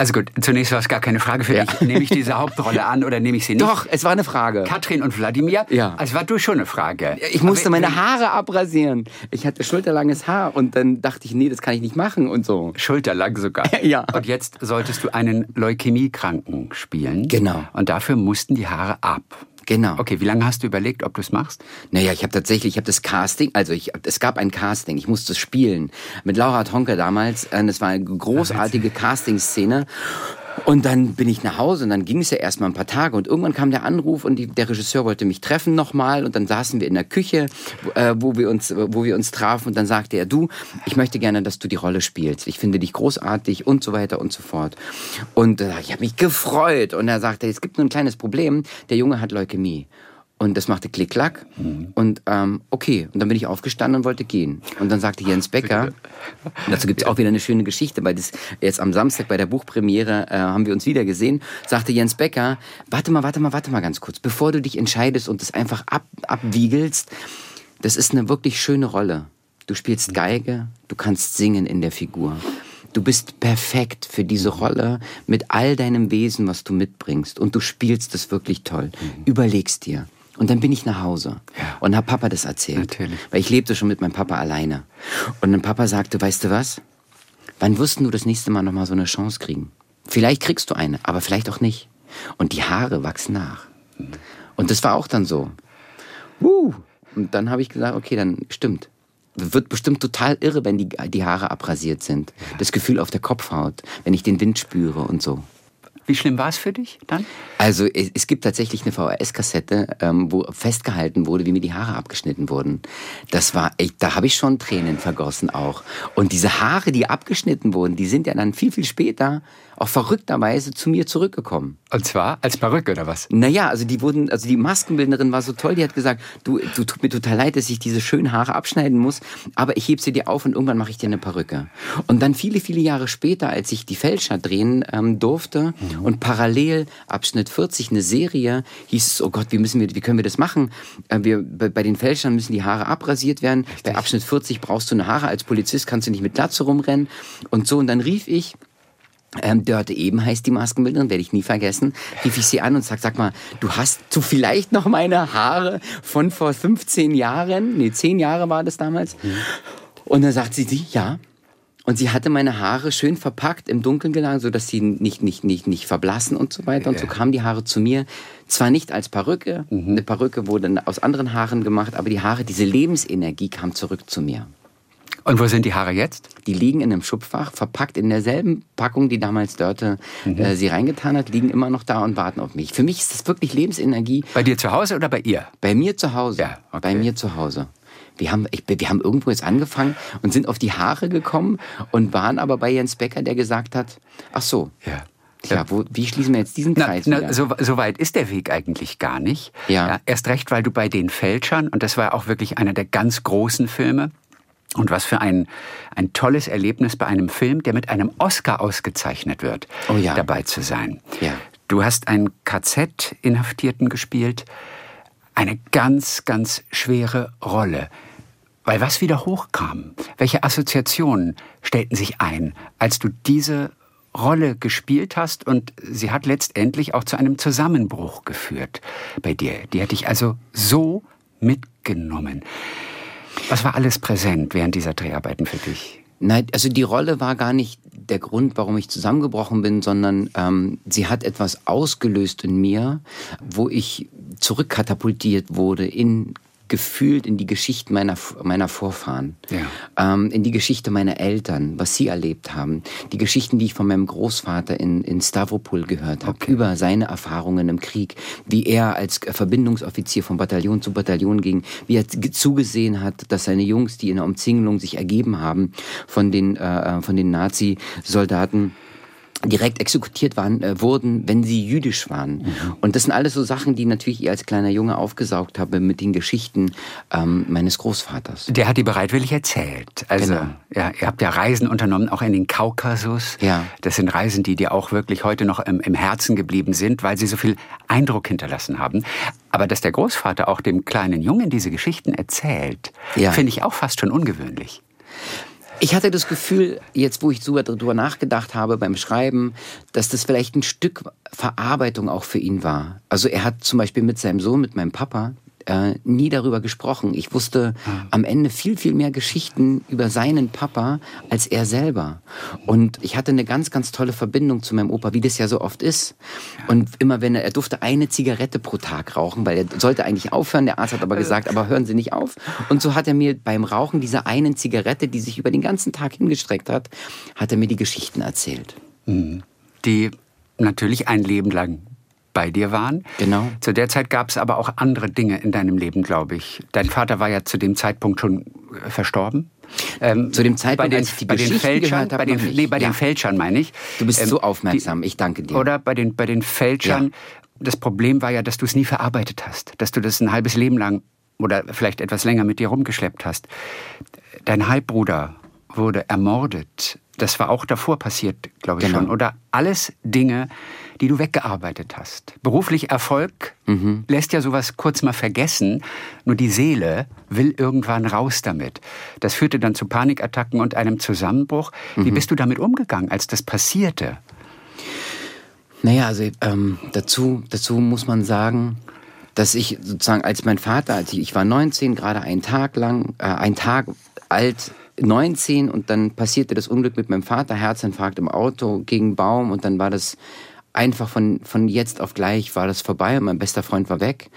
Also gut, zunächst war es gar keine Frage für ja. dich. Nehme ich diese Hauptrolle an oder nehme ich sie nicht? Doch, es war eine Frage. Katrin und Wladimir? Ja. Also war du schon eine Frage. Ich musste Aber, meine Haare abrasieren. Ich hatte schulterlanges Haar und dann dachte ich, nee, das kann ich nicht machen und so. Schulterlang sogar. ja. Und jetzt solltest du einen Leukämiekranken spielen. Genau. Und dafür mussten die Haare ab. Genau. Okay, wie lange hast du überlegt, ob du es machst? Naja, ich habe tatsächlich, ich habe das Casting, also ich, es gab ein Casting, ich musste es spielen mit Laura Tonke damals. Äh, das war eine großartige Casting-Szene. Und dann bin ich nach Hause und dann ging es ja erstmal ein paar Tage und irgendwann kam der Anruf und die, der Regisseur wollte mich treffen nochmal und dann saßen wir in der Küche, äh, wo, wir uns, wo wir uns trafen und dann sagte er, du, ich möchte gerne, dass du die Rolle spielst. Ich finde dich großartig und so weiter und so fort. Und äh, ich habe mich gefreut und er sagte, es gibt nur ein kleines Problem, der Junge hat Leukämie. Und das machte Klick-Klack. Mhm. Und ähm, okay, und dann bin ich aufgestanden und wollte gehen. Und dann sagte Jens Becker, dazu gibt es auch wieder eine schöne Geschichte, weil das jetzt am Samstag bei der Buchpremiere äh, haben wir uns wieder gesehen, sagte Jens Becker, warte mal, warte mal, warte mal ganz kurz, bevor du dich entscheidest und das einfach ab, abwiegelst, das ist eine wirklich schöne Rolle. Du spielst Geige, du kannst singen in der Figur. Du bist perfekt für diese Rolle mit all deinem Wesen, was du mitbringst. Und du spielst es wirklich toll. Mhm. Überlegst dir. Und dann bin ich nach Hause ja. und habe Papa das erzählt. Natürlich. Weil ich lebte schon mit meinem Papa alleine. Und dann Papa sagte, weißt du was? Wann wirst du das nächste Mal nochmal so eine Chance kriegen? Vielleicht kriegst du eine, aber vielleicht auch nicht. Und die Haare wachsen nach. Und das war auch dann so. Uh. Und dann habe ich gesagt, okay, dann stimmt. Wird bestimmt total irre, wenn die, die Haare abrasiert sind. Das Gefühl auf der Kopfhaut, wenn ich den Wind spüre und so. Wie schlimm war es für dich dann? Also es, gibt tatsächlich eine VHS-Kassette, ähm, wo festgehalten wurde, wie mir die Haare abgeschnitten wurden. Das war echt, da habe ich schon Tränen vergossen auch. Und diese Haare, die abgeschnitten wurden, die sind ja dann viel, viel später auch verrückterweise zu mir zurückgekommen. Und zwar als Perücke oder was? Naja, also die wurden, also die Maskenbildnerin war so toll, die hat gesagt, du, du tut mir total leid, dass ich diese schönen Haare abschneiden muss, aber ich heb sie dir auf und irgendwann mache ich dir eine Perücke. Und dann viele, viele Jahre später, als ich die Fälscher drehen ähm, durfte mhm. und parallel Abschnitt 40 eine Serie, hieß es, oh Gott, wie müssen wir, wie können wir das machen? Äh, wir, bei, den Fälschern müssen die Haare abrasiert werden. Richtig. Bei Abschnitt 40 brauchst du eine Haare. Als Polizist kannst du nicht mit Glatze rumrennen. Und so, und dann rief ich ähm, Dörte eben heißt die Maskenbildnerin, werde ich nie vergessen, rief ich sie an und sag, sag mal, du hast du vielleicht noch meine Haare von vor 15 Jahren? Nee, 10 Jahre war das damals. Mhm. Und dann sagt sie, sie, ja. Und sie hatte meine Haare schön verpackt, im Dunkeln geladen, so dass sie nicht, nicht, nicht, nicht verblassen und so weiter. Und so kamen die Haare zu mir. Zwar nicht als Perücke, mhm. eine Perücke wurde aus anderen Haaren gemacht, aber die Haare, diese Lebensenergie kam zurück zu mir. Und wo sind die Haare jetzt? Die liegen in einem Schubfach, verpackt in derselben Packung, die damals Dörte mhm. äh, sie reingetan hat, liegen immer noch da und warten auf mich. Für mich ist das wirklich Lebensenergie. Bei dir zu Hause oder bei ihr? Bei mir zu Hause. Ja, okay. Bei mir zu Hause. Wir haben, ich, wir haben irgendwo jetzt angefangen und sind auf die Haare gekommen und waren aber bei Jens Becker, der gesagt hat, ach so. Ja. Ja, wo, wie schließen wir jetzt diesen Kreis? Na, na, so, so, weit ist der Weg eigentlich gar nicht. Ja. ja. Erst recht, weil du bei den Fälschern, und das war auch wirklich einer der ganz großen Filme, und was für ein, ein tolles Erlebnis bei einem Film, der mit einem Oscar ausgezeichnet wird, oh ja. dabei zu sein. Ja. Du hast einen KZ-Inhaftierten gespielt. Eine ganz, ganz schwere Rolle. Weil was wieder hochkam? Welche Assoziationen stellten sich ein, als du diese Rolle gespielt hast und sie hat letztendlich auch zu einem Zusammenbruch geführt bei dir. Die hat dich also so mitgenommen. Was war alles präsent während dieser Dreharbeiten für dich? Nein, also die Rolle war gar nicht der Grund, warum ich zusammengebrochen bin, sondern ähm, sie hat etwas ausgelöst in mir, wo ich zurückkatapultiert wurde in gefühlt in die Geschichten meiner, meiner Vorfahren, ja. ähm, in die Geschichte meiner Eltern, was sie erlebt haben, die Geschichten, die ich von meinem Großvater in, in Stavropol gehört habe, okay. über seine Erfahrungen im Krieg, wie er als Verbindungsoffizier von Bataillon zu Bataillon ging, wie er zugesehen hat, dass seine Jungs, die in der Umzingelung sich ergeben haben von den, äh, von den Nazi-Soldaten, direkt exekutiert waren, äh, wurden, wenn sie jüdisch waren. Mhm. Und das sind alles so Sachen, die natürlich ich als kleiner Junge aufgesaugt habe mit den Geschichten ähm, meines Großvaters. Der hat die bereitwillig erzählt. Also genau. ja, ihr habt ja Reisen unternommen, auch in den Kaukasus. Ja. Das sind Reisen, die dir auch wirklich heute noch im, im Herzen geblieben sind, weil sie so viel Eindruck hinterlassen haben. Aber dass der Großvater auch dem kleinen Jungen diese Geschichten erzählt, ja. finde ich auch fast schon ungewöhnlich. Ich hatte das Gefühl, jetzt wo ich darüber nachgedacht habe beim Schreiben, dass das vielleicht ein Stück Verarbeitung auch für ihn war. Also er hat zum Beispiel mit seinem Sohn, mit meinem Papa, äh, nie darüber gesprochen. Ich wusste mhm. am Ende viel, viel mehr Geschichten über seinen Papa als er selber. Und ich hatte eine ganz, ganz tolle Verbindung zu meinem Opa, wie das ja so oft ist. Und immer wenn er, er durfte eine Zigarette pro Tag rauchen, weil er sollte eigentlich aufhören. Der Arzt hat aber gesagt, aber hören Sie nicht auf. Und so hat er mir beim Rauchen dieser einen Zigarette, die sich über den ganzen Tag hingestreckt hat, hat er mir die Geschichten erzählt. Mhm. Die natürlich ein Leben lang bei dir waren. Genau. Zu der Zeit gab es aber auch andere Dinge in deinem Leben, glaube ich. Dein Vater war ja zu dem Zeitpunkt schon äh, verstorben. Ähm, zu dem Zeitpunkt, bei den, als ich die bei den Fälschern, gehört habe, bei den, nee, bei Ja. den Fälschern meine ich. Du bist Ähm, so aufmerksam, die- ich danke dir. Oder bei den, bei den Fälschern. Ja. Das Problem war ja, dass du es nie verarbeitet hast. Dass du das ein halbes Leben lang oder vielleicht etwas länger mit dir rumgeschleppt hast. Dein Halbbruder wurde ermordet. Das war auch davor passiert, glaube ich Genau. schon. Oder alles Dinge, die du weggearbeitet hast. Beruflich Erfolg Mhm. lässt ja sowas kurz mal vergessen. Nur die Seele will irgendwann raus damit. Das führte dann zu Panikattacken und einem Zusammenbruch. Mhm. Wie bist du damit umgegangen, als das passierte? Naja, also ähm, dazu, dazu muss man sagen, dass ich sozusagen als mein Vater, als ich, ich war 19, gerade einen Tag lang, äh, einen Tag alt, 19 und dann passierte das Unglück mit meinem Vater, Herzinfarkt im Auto gegen Baum und dann war das einfach von, von jetzt auf gleich war das vorbei und mein bester Freund war weg.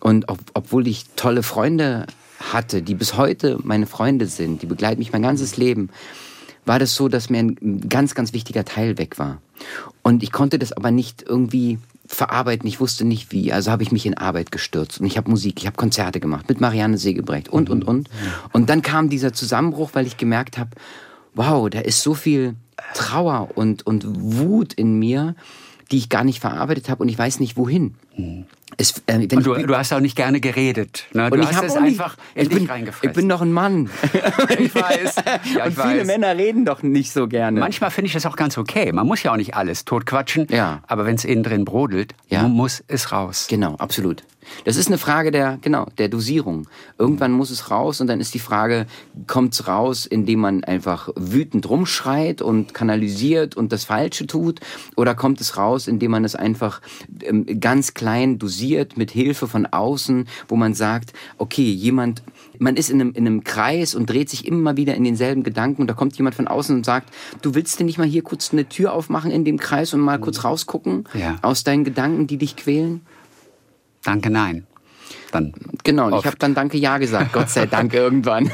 Und ob, obwohl ich tolle Freunde hatte, die bis heute meine Freunde sind, die begleiten mich mein ganzes Leben, war das so, dass mir ein ganz, ganz wichtiger Teil weg war. Und ich konnte das aber nicht irgendwie verarbeiten, ich wusste nicht wie. Also habe ich mich in Arbeit gestürzt und ich habe Musik, ich habe Konzerte gemacht mit Marianne Segebrecht und, und, und. Und dann kam dieser Zusammenbruch, weil ich gemerkt habe, wow, da ist so viel Trauer und, und Wut in mir, die ich gar nicht verarbeitet habe und ich weiß nicht wohin. Es, äh, du, ich, du hast auch nicht gerne geredet. Ne? Du und ich hast es nicht, einfach in ich bin, ich bin doch ein Mann. ich weiß. Ja, und ich viele weiß. Männer reden doch nicht so gerne. Manchmal finde ich das auch ganz okay. Man muss ja auch nicht alles totquatschen. Ja. Aber wenn es innen drin brodelt, Ja. mu- muss es raus. Genau, absolut. Das ist eine Frage der, genau, der Dosierung. Irgendwann muss es raus und dann ist die Frage, kommt es raus, indem man einfach wütend rumschreit und kanalisiert und das Falsche tut? Oder kommt es raus, indem man es einfach ähm, ganz klein dosiert mit Hilfe von außen, wo man sagt, okay, jemand, man ist in einem, in einem Kreis und dreht sich immer wieder in denselben Gedanken und da kommt jemand von außen und sagt, du willst denn nicht mal hier kurz eine Tür aufmachen in dem Kreis und mal kurz rausgucken Ja. aus deinen Gedanken, die dich quälen? Danke, nein. Dann Genau, und ich Oft. habe dann Danke Ja gesagt, Gott sei Dank irgendwann.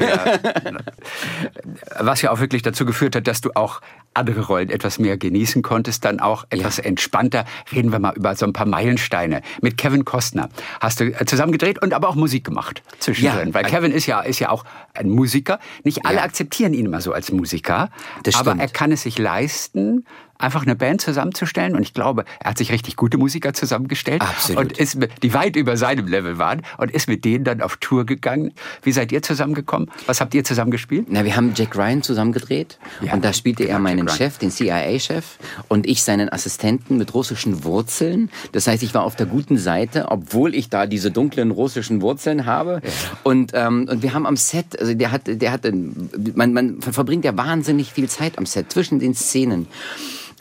was ja auch wirklich dazu geführt hat, dass du auch andere Rollen etwas mehr genießen konntest, dann auch etwas entspannter. Reden wir mal über so ein paar Meilensteine. Mit Kevin Costner hast du äh, zusammen gedreht und aber auch Musik gemacht zwischendrin. Ja. Weil Kevin ist ja, ist ja auch ein Musiker. Nicht alle Ja. akzeptieren ihn immer so als Musiker. Das aber stimmt. er kann es sich leisten, einfach eine Band zusammenzustellen. Und ich glaube, er hat sich richtig gute Musiker zusammengestellt. Absolut. Und ist, die weit über seinem Level waren. Und ist mit denen dann auf Tour gegangen. Wie seid ihr zusammengekommen? Was habt ihr zusammen gespielt? Na, wir haben Jack Ryan zusammen gedreht Ja, und da spielte er genau, meinen Jack Ryan. Chef, den CIA-Chef und ich seinen Assistenten mit russischen Wurzeln. Das heißt, ich war auf der guten Seite, obwohl ich da diese dunklen russischen Wurzeln habe. Und, ähm, und wir haben am Set, also der hat, der hat, man, man verbringt ja wahnsinnig viel Zeit am Set zwischen den Szenen.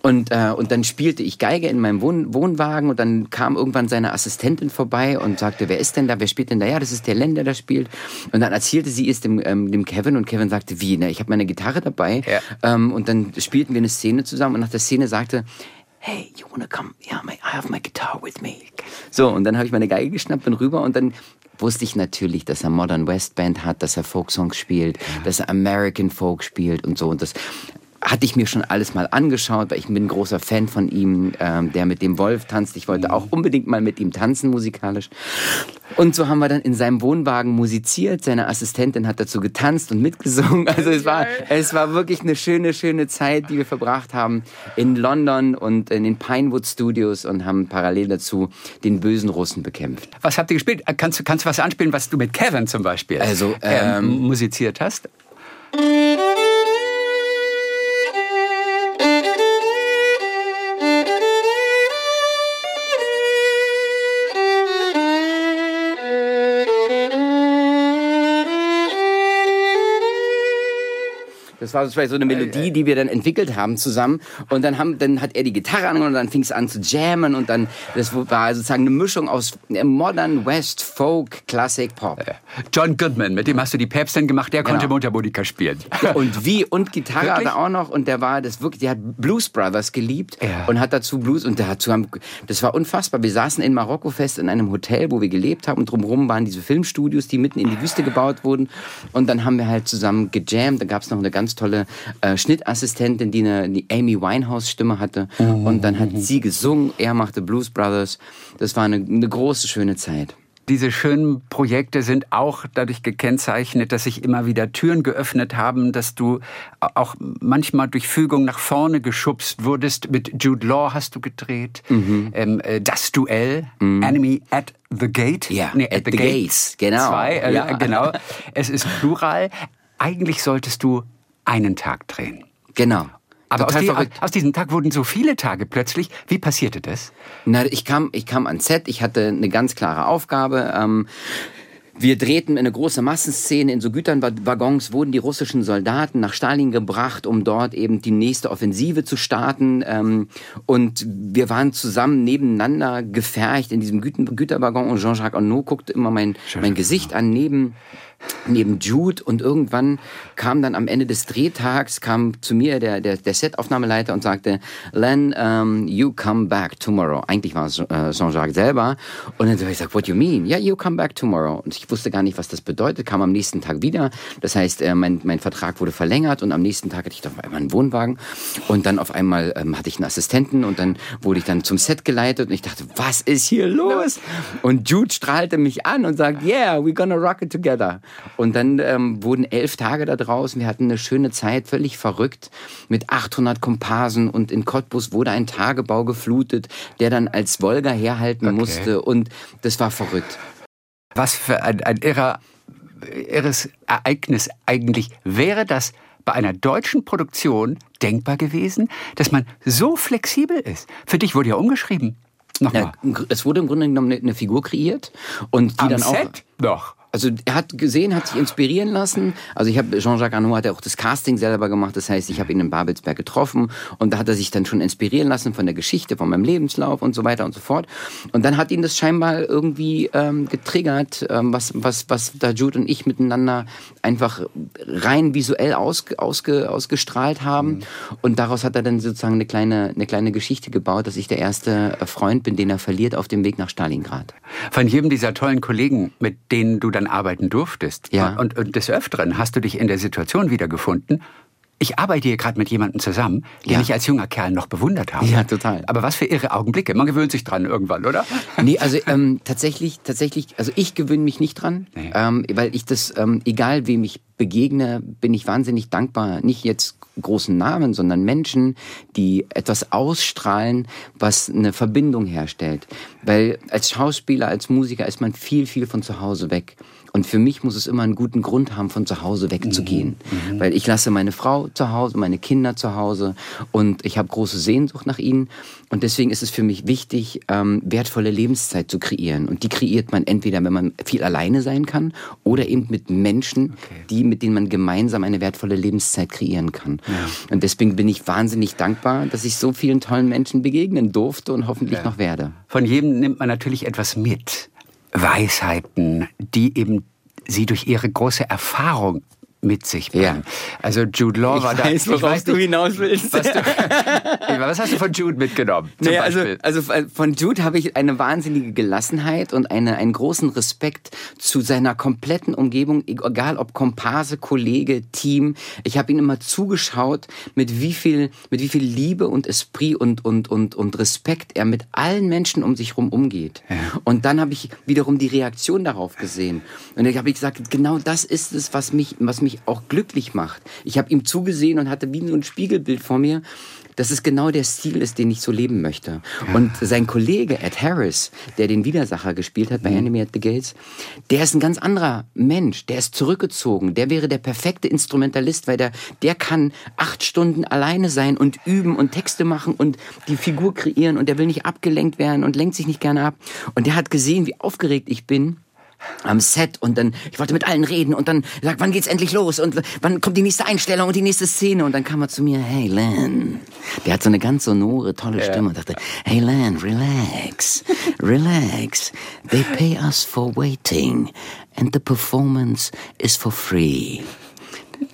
Und, äh, und dann spielte ich Geige in meinem Wohn Wohnwagen und dann kam irgendwann seine Assistentin vorbei und sagte, wer ist denn da, wer spielt denn da? Ja, das ist der Len, der da spielt. Und dann erzählte sie es dem, ähm, dem Kevin und Kevin sagte, wie, ne, ich habe meine Gitarre dabei. Ja. Ähm, und dann spielten wir eine Szene zusammen und nach der Szene sagte, hey, you wanna come? Yeah, my, I have my guitar with me. So, und dann habe ich meine Geige geschnappt, bin rüber und dann wusste ich natürlich, dass er Modern West Band hat, dass er Folksongs spielt, dass er American Folk spielt und so. Und das hatte ich mir schon alles mal angeschaut, weil ich bin ein großer Fan von ihm, ähm, der mit dem Wolf tanzt. Ich wollte auch unbedingt mal mit ihm tanzen musikalisch. Und so haben wir dann in seinem Wohnwagen musiziert. Seine Assistentin hat dazu getanzt und mitgesungen. Also es war, es war wirklich eine schöne, schöne Zeit, die wir verbracht haben in London und in den Pinewood Studios und haben parallel dazu den bösen Russen bekämpft. Was habt ihr gespielt? Kannst du kannst du was anspielen, was du mit Kevin zum Beispiel Also, ähm, ähm, musiziert hast? Das war so eine Melodie, die wir dann entwickelt haben zusammen. Und dann, haben, dann hat er die Gitarre an und dann fing es an zu jammen. Und dann, das war sozusagen eine Mischung aus Modern West, Folk, Classic, Pop. John Goodman, mit dem hast du die Päpstin gemacht, der konnte Genau. Mundharmonika spielen. Und wie und Gitarre Wirklich? hat er auch noch und der war das wirklich, der hat Blues Brothers geliebt Ja. und hat dazu Blues und dazu haben, das war unfassbar. Wir saßen in Marokko fest in einem Hotel, wo wir gelebt haben und drumherum waren diese Filmstudios, die mitten in die Wüste gebaut wurden und dann haben wir halt zusammen gejammt. Da gab es noch eine ganz tolle äh, Schnittassistentin, die eine die Amy Winehouse-Stimme hatte. Mhm. Und dann hat sie gesungen, er machte Blues Brothers. Das war eine, eine große, schöne Zeit. Diese schönen Projekte sind auch dadurch gekennzeichnet, dass sich immer wieder Türen geöffnet haben, dass du auch manchmal durch Fügung nach vorne geschubst wurdest. Mit Jude Law hast du gedreht. Mhm. Ähm, äh, das Duell, Enemy at the Gate. Ja, at the Gates, genau. Zwei, äh, Ja. genau. Es ist plural. Eigentlich solltest du einen Tag drehen. Genau. Aber aus, die, aus diesem Tag wurden so viele Tage plötzlich. Wie passierte das? Na, ich kam, ich kam ans Set, ich hatte eine ganz klare Aufgabe. Ähm, wir drehten eine große Massenszene in so Güterwaggons, wurden die russischen Soldaten nach Stalin gebracht, um dort eben die nächste Offensive zu starten. Ähm, und wir waren zusammen nebeneinander gefercht in diesem Güterwaggon und Jean-Jacques Arnaud guckte immer mein, mein Gesicht an neben neben Jude und irgendwann kam dann am Ende des Drehtags kam zu mir der der, der Setaufnahmeleiter und sagte Len um, you come back tomorrow. Eigentlich war es äh, Jean-Jacques selber. Und dann habe ich gesagt what you mean? Ja yeah, you come back tomorrow. Und ich wusste gar nicht was das bedeutet. Kam am nächsten Tag wieder. Das heißt äh, mein mein Vertrag wurde verlängert und am nächsten Tag hatte ich auf einmal einen Wohnwagen. Und dann auf einmal ähm, hatte ich einen Assistenten und dann wurde ich dann zum Set geleitet und ich dachte was ist hier los? Und Jude strahlte mich an und sagt yeah we're gonna rock it together und dann ähm, wurden elf Tage da draußen. Wir hatten eine schöne Zeit, völlig verrückt, mit 800 Komparsen. Und in Cottbus wurde ein Tagebau geflutet, der dann als Wolga herhalten Okay. musste. Und das war verrückt. Was für ein, ein irrer, irres Ereignis eigentlich wäre das bei einer deutschen Produktion denkbar gewesen, dass man so flexibel ist. Für dich wurde ja umgeschrieben. Nochmal. Ja, es wurde im Grunde genommen eine, Figur kreiert und die Am dann auch. Set noch. Also er hat gesehen, hat sich inspirieren lassen. Also ich habe Jean-Jacques Arnaud hat ja auch das Casting selber gemacht. Das heißt, ich habe ihn in Babelsberg getroffen und da hat er sich dann schon inspirieren lassen von der Geschichte, von meinem Lebenslauf und so weiter und so fort. Und dann hat ihn das scheinbar irgendwie ähm, getriggert, ähm, was was was da Jude und ich miteinander einfach rein visuell ausge, ausge, ausgestrahlt haben. Und daraus hat er dann sozusagen eine kleine eine kleine Geschichte gebaut, dass ich der erste Freund bin, den er verliert auf dem Weg nach Stalingrad. Von jedem dieser tollen Kollegen, mit denen du dann arbeiten durftest. Ja. Und, und des Öfteren hast du dich in der Situation wiedergefunden. Ich arbeite hier gerade mit jemandem zusammen, den Ja. ich als junger Kerl noch bewundert habe. Ja, total. Aber was für irre Augenblicke. Man gewöhnt sich dran irgendwann, oder? Nee, also ähm, tatsächlich, tatsächlich, also ich gewöhne mich nicht dran, Nee. ähm, weil ich das, ähm, egal wem ich begegne, bin ich wahnsinnig dankbar. Nicht jetzt großen Namen, sondern Menschen, die etwas ausstrahlen, was eine Verbindung herstellt. Weil als Schauspieler, als Musiker ist man viel, viel von zu Hause weg. Und für mich muss es immer einen guten Grund haben, von zu Hause wegzugehen. Weil ich lasse meine Frau zu Hause, meine Kinder zu Hause und ich habe große Sehnsucht nach ihnen. Und deswegen ist es für mich wichtig, ähm, wertvolle Lebenszeit zu kreieren. Und die kreiert man entweder, wenn man viel alleine sein kann oder eben mit Menschen, die, mit denen man gemeinsam eine wertvolle Lebenszeit kreieren kann. Und deswegen bin ich wahnsinnig dankbar, dass ich so vielen tollen Menschen begegnen durfte und hoffentlich noch werde. Von jedem nimmt man natürlich etwas mit. Weisheiten, die eben sie durch ihre große Erfahrung mit sich bringen. Ja. Also Jude Law Ich war da. weiß, worauf du nicht, hinaus willst. Was, du, was hast du von Jude mitgenommen? Naja, also, also von Jude habe ich eine wahnsinnige Gelassenheit und eine, einen großen Respekt zu seiner kompletten Umgebung, egal ob Komparse, Kollege, Team. Ich habe ihn immer zugeschaut, mit wie viel, mit wie viel Liebe und Esprit und, und, und, und Respekt er mit allen Menschen um sich herum umgeht. Und dann habe ich wiederum die Reaktion darauf gesehen. Und dann habe ich gesagt, genau das ist es, was mich, was mich auch glücklich macht. Ich habe ihm zugesehen und hatte wie so ein Spiegelbild vor mir, dass es genau der Stil ist, den ich so leben möchte. Und sein Kollege Ed Harris, der den Widersacher gespielt hat bei Enemy at the Gates, der ist ein ganz anderer Mensch. Der ist zurückgezogen. Der wäre der perfekte Instrumentalist, weil der, der kann acht Stunden alleine sein und üben und Texte machen und die Figur kreieren und der will nicht abgelenkt werden und lenkt sich nicht gerne ab. Und der hat gesehen, wie aufgeregt ich bin am Set und dann, ich wollte mit allen reden und dann sagt, wann geht's endlich los und wann kommt die nächste Einstellung und die nächste Szene? Und dann kam er zu mir, hey Len, der hat so eine ganz sonore, tolle Stimme und dachte, hey Len, relax, relax, they pay us for waiting and the performance is for free.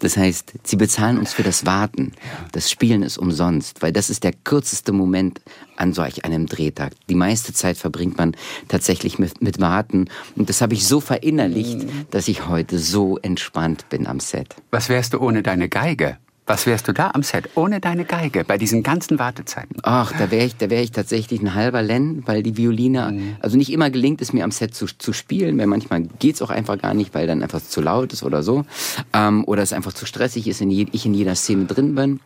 Das heißt, sie bezahlen uns für das Warten. Das Spielen ist umsonst, weil das ist der kürzeste Moment an solch einem Drehtag. Die meiste Zeit verbringt man tatsächlich mit, mit Warten. Und das habe ich so verinnerlicht, dass ich heute so entspannt bin am Set. Was wärst du ohne deine Geige? Was wärst du da am Set ohne deine Geige bei diesen ganzen Wartezeiten? Ach, da wäre ich, da wäre ich tatsächlich ein halber Len, weil die Violine, mhm. also nicht immer gelingt es mir am Set zu, zu spielen, weil manchmal geht's auch einfach gar nicht, weil dann einfach zu laut ist oder so, ähm, oder es einfach zu stressig ist, in je, ich in jeder Szene drin bin.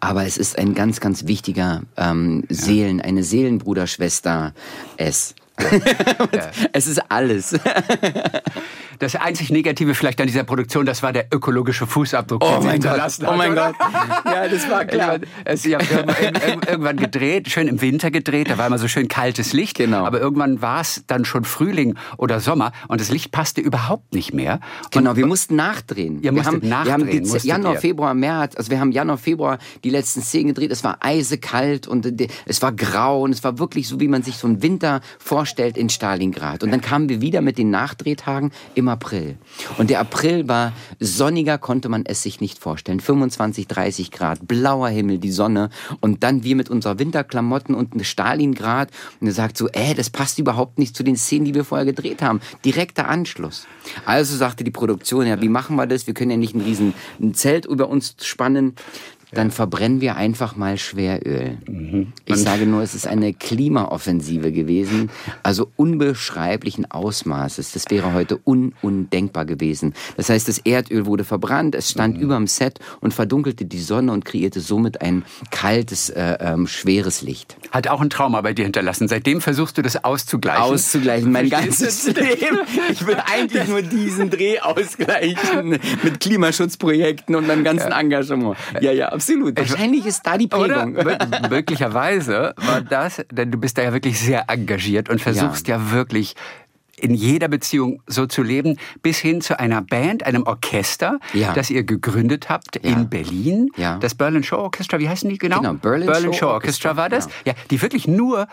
Aber es ist ein ganz, ganz wichtiger ähm, Seelen, eine Seelenbruderschwester es. Ja. es ist alles. Das einzig Negative vielleicht an dieser Produktion, das war der ökologische Fußabdruck, oh mein Gott. Oh mein Gott. Ja, das war klar. Ich habe irgendwann gedreht, schön im Winter gedreht, da war immer so schön kaltes Licht. Genau. Aber irgendwann war es dann schon Frühling oder Sommer und das Licht passte überhaupt nicht mehr. Genau, und, wir mussten nachdrehen. Ihr wir haben, nachdrehen, wir haben Januar, ihr. Februar, März, also wir haben Januar, Februar die letzten Szenen gedreht. Es war eisekalt und es war grau und es war wirklich so, wie man sich so einen Winter vorstellt in Stalingrad. Und dann kamen wir wieder mit den Nachdrehtagen im April. Und der April war sonniger, konnte man es sich nicht vorstellen. 25, 30 Grad, blauer Himmel, die Sonne. Und dann wir mit unserer Winterklamotten und Stalingrad. Und er sagt so, äh, das passt überhaupt nicht zu den Szenen, die wir vorher gedreht haben. Direkter Anschluss. Also sagte die Produktion, ja, wie machen wir das? Wir können ja nicht ein riesen Zelt über uns spannen dann verbrennen wir einfach mal Schweröl. Mhm. Ich sage nur, es ist eine Klimaoffensive gewesen, also unbeschreiblichen Ausmaßes. Das wäre heute un undenkbar gewesen. Das heißt, das Erdöl wurde verbrannt, es stand mhm. überm Set und verdunkelte die Sonne und kreierte somit ein kaltes, äh, ähm, schweres Licht. Hat auch ein Trauma bei dir hinterlassen. Seitdem versuchst du das auszugleichen. Auszugleichen, mein ganzes Leben. Ich will eigentlich nur diesen Dreh ausgleichen mit Klimaschutzprojekten und meinem ganzen Engagement. Ja, ja, absolut. Absolut. Wahrscheinlich ist da die Prägung. Oder? Möglicherweise war das, denn du bist da ja wirklich sehr engagiert und versuchst ja, ja wirklich in jeder Beziehung so zu leben, bis hin zu einer Band, einem Orchester, ja. das ihr gegründet habt ja. in Berlin. Ja. Das Berlin Show Orchestra, wie heißen die genau? Genau, Berlin, Berlin Show, Show Orchestra, Orchestra war das. Ja. die wirklich nur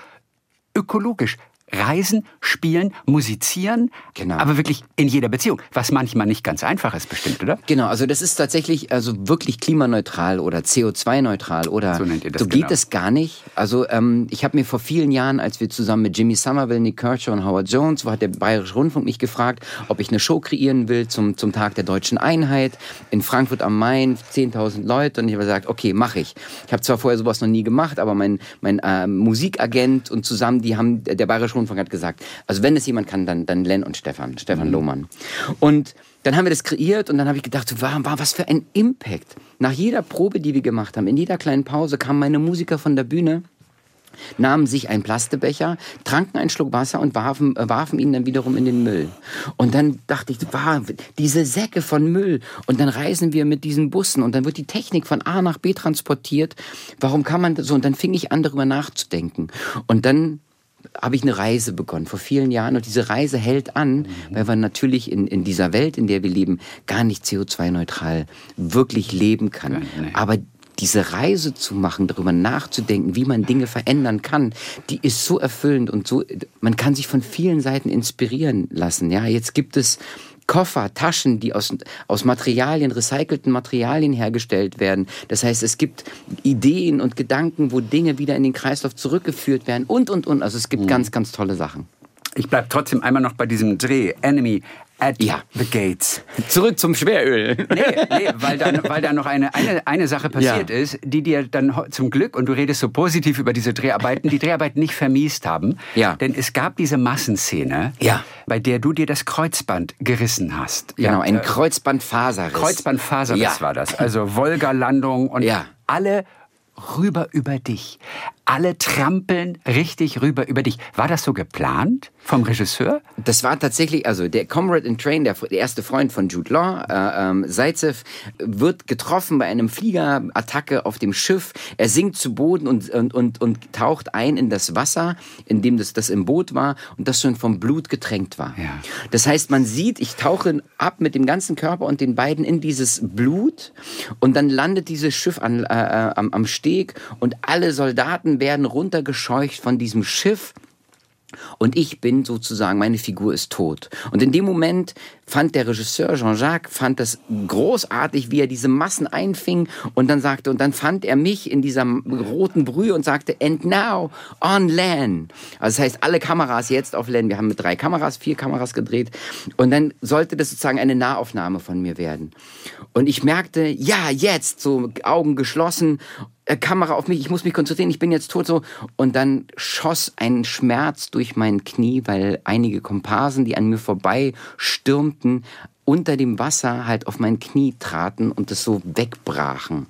ökologisch reisen, spielen, musizieren, genau. aber wirklich in jeder Beziehung, was manchmal nicht ganz einfach ist, bestimmt, oder? Genau, also das ist tatsächlich also wirklich klimaneutral oder CO2-neutral oder so, nennt ihr das so geht genau. es gar nicht. Also ähm, ich habe mir vor vielen Jahren, als wir zusammen mit Jimmy Somerville, Nick Kershaw und Howard Jones, wo hat der Bayerische Rundfunk mich gefragt, ob ich eine Show kreieren will zum, zum Tag der deutschen Einheit in Frankfurt am Main, 10.000 Leute und ich habe gesagt, okay, mache ich. Ich habe zwar vorher sowas noch nie gemacht, aber mein, mein äh, Musikagent und zusammen, die haben, der Bayerische Rundfunk hat gesagt, also wenn es jemand kann, dann, dann Len und Stefan, Stefan mhm. Lohmann. Und dann haben wir das kreiert und dann habe ich gedacht, was für ein Impact. Nach jeder Probe, die wir gemacht haben, in jeder kleinen Pause kamen meine Musiker von der Bühne nahmen sich einen Plastebecher, tranken einen Schluck Wasser und warfen, äh, warfen ihn dann wiederum in den Müll. Und dann dachte ich, wow, diese Säcke von Müll. Und dann reisen wir mit diesen Bussen und dann wird die Technik von A nach B transportiert. Warum kann man das so? Und dann fing ich an, darüber nachzudenken. Und dann habe ich eine Reise begonnen vor vielen Jahren und diese Reise hält an, mhm. weil wir natürlich in, in dieser Welt, in der wir leben, gar nicht CO2-neutral wirklich leben kann. Ja, nee. Aber diese Reise zu machen, darüber nachzudenken, wie man Dinge verändern kann, die ist so erfüllend und so, man kann sich von vielen Seiten inspirieren lassen. Ja, jetzt gibt es Koffer, Taschen, die aus, aus Materialien, recycelten Materialien hergestellt werden. Das heißt, es gibt Ideen und Gedanken, wo Dinge wieder in den Kreislauf zurückgeführt werden und, und, und. Also es gibt mhm. ganz, ganz tolle Sachen. Ich bleibe trotzdem einmal noch bei diesem Dreh. Enemy at ja. the Gates. Zurück zum Schweröl. Nee, nee weil, da, weil noch eine, eine, eine Sache passiert ja. ist, die dir dann zum Glück, und du redest so positiv über diese Dreharbeiten, die Dreharbeiten nicht vermiest haben. Ja. Denn es gab diese Massenszene, ja. bei der du dir das Kreuzband gerissen hast. Genau, ein äh, Kreuzbandfaserriss. Kreuzbandfaserriss ja. war das. Also Wolga-Landung und ja. alle rüber über dich. Alle trampeln richtig rüber über dich. War das so geplant vom Regisseur? Das war tatsächlich, also der Comrade in Train, der, der erste Freund von Jude Law, äh, ähm, Zaitsev, wird getroffen bei einem Fliegerattacke auf dem Schiff. Er sinkt zu Boden und, und, und, und taucht ein in das Wasser, in dem das, das im Boot war und das schon vom Blut getränkt war. Ja. Das heißt, man sieht, ich tauche ab mit dem ganzen Körper und den beiden in dieses Blut und dann landet dieses Schiff an, äh, äh am, am Steg und alle Soldaten werden runtergescheucht von diesem Schiff Und ich bin sozusagen, meine Figur ist tot. Und in dem Moment fand der Regisseur Jean-Jacques, fand das großartig, wie er diese Massen einfing und dann sagte, und dann fand er mich in dieser roten Brühe und sagte, and now on land. Also das heißt, alle Kameras jetzt auf land. Wir haben mit drei Kameras, vier Kameras gedreht. Und dann sollte das sozusagen eine Nahaufnahme von mir werden. Und ich merkte, ja, jetzt, so Augen geschlossen äh, Kamera auf mich, ich muss mich konzentrieren, ich bin jetzt tot so. Und dann schoss ein Schmerz durch mein Knie, weil einige Komparsen, die an mir vorbei stürmten, unter dem Wasser halt auf mein Knie traten und das so wegbrachen.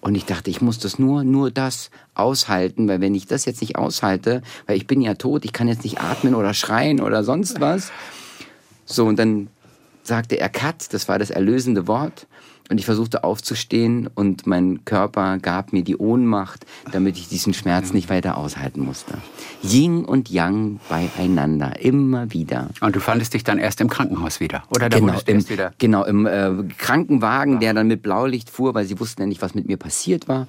Und ich dachte, ich muss das nur, nur das aushalten, weil wenn ich das jetzt nicht aushalte, weil ich bin ja tot, ich kann jetzt nicht atmen oder schreien oder sonst was. So, und dann sagte er Cut, das war das erlösende Wort. Und ich versuchte aufzustehen und mein Körper gab mir die Ohnmacht, damit ich diesen Schmerz nicht weiter aushalten musste. Yin und Yang beieinander, immer wieder. Und du fandest dich dann erst im Krankenhaus wieder, oder? Da genau, im, wieder genau, im äh, Krankenwagen, der dann mit Blaulicht fuhr, weil sie wussten ja nicht, was mit mir passiert war.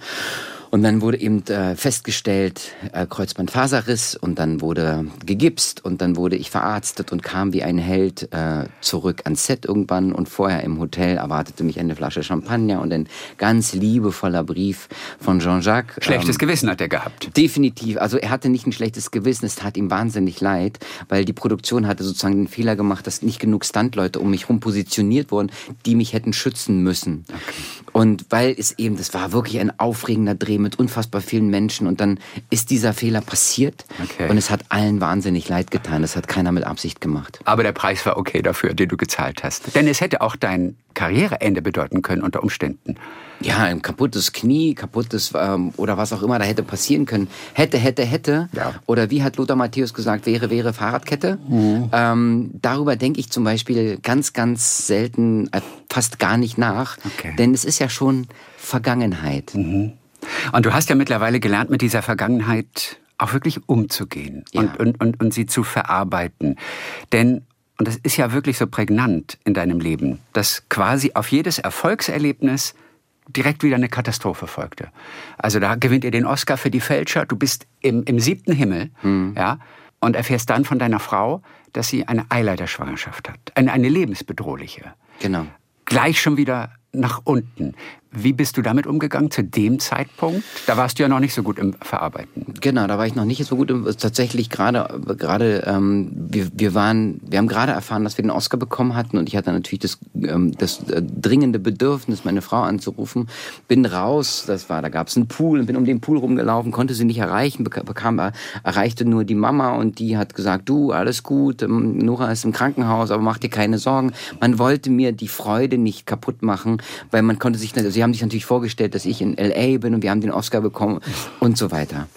Und dann wurde eben äh, festgestellt, äh, Kreuzbandfaserriss und dann wurde gegipst und dann wurde ich verarztet und kam wie ein Held äh, zurück ans Set irgendwann und vorher im Hotel erwartete mich eine Flasche Champagner und ein ganz liebevoller Brief von Jean-Jacques. Schlechtes ähm, Gewissen hat er gehabt. Definitiv. Also er hatte nicht ein schlechtes Gewissen, es tat ihm wahnsinnig leid, weil die Produktion hatte sozusagen den Fehler gemacht, dass nicht genug Standleute um mich herum positioniert wurden, die mich hätten schützen müssen. Okay. Und weil es eben, das war wirklich ein aufregender Dreh mit unfassbar vielen Menschen und dann ist dieser Fehler passiert okay. und es hat allen wahnsinnig leid getan. Das hat keiner mit Absicht gemacht. Aber der Preis war okay dafür, den du gezahlt hast. Denn es hätte auch dein Karriereende bedeuten können unter Umständen. Ja, ein kaputtes Knie, kaputtes ähm, oder was auch immer da hätte passieren können. Hätte, hätte, hätte. Ja. Oder wie hat Lothar Matthäus gesagt, wäre, wäre Fahrradkette. Mhm. Ähm, darüber denke ich zum Beispiel ganz, ganz selten, äh, fast gar nicht nach. Okay. Denn es ist ja schon Vergangenheit. Mhm. Und du hast ja mittlerweile gelernt, mit dieser Vergangenheit auch wirklich umzugehen ja. und, und, und, und sie zu verarbeiten. Denn, und das ist ja wirklich so prägnant in deinem Leben, dass quasi auf jedes Erfolgserlebnis direkt wieder eine Katastrophe folgte. Also da gewinnt ihr den Oscar für die Fälscher, du bist im, im siebten Himmel, mhm. ja, und erfährst dann von deiner Frau, dass sie eine Eileiterschwangerschaft hat, eine, eine lebensbedrohliche. Genau. Gleich schon wieder nach unten. Wie bist du damit umgegangen zu dem Zeitpunkt? Da warst du ja noch nicht so gut im Verarbeiten. Genau, da war ich noch nicht so gut im tatsächlich gerade gerade ähm, wir, wir waren wir haben gerade erfahren, dass wir den Oscar bekommen hatten und ich hatte natürlich das ähm, das äh, dringende Bedürfnis, meine Frau anzurufen. Bin raus, das war da gab es einen Pool und bin um den Pool rumgelaufen, konnte sie nicht erreichen, bekam erreichte nur die Mama und die hat gesagt, du alles gut, ähm, Nora ist im Krankenhaus, aber mach dir keine Sorgen. Man wollte mir die Freude nicht kaputt machen, weil man konnte sich sie haben sich natürlich vorgestellt, dass ich in LA bin und wir haben den Oscar bekommen und so weiter.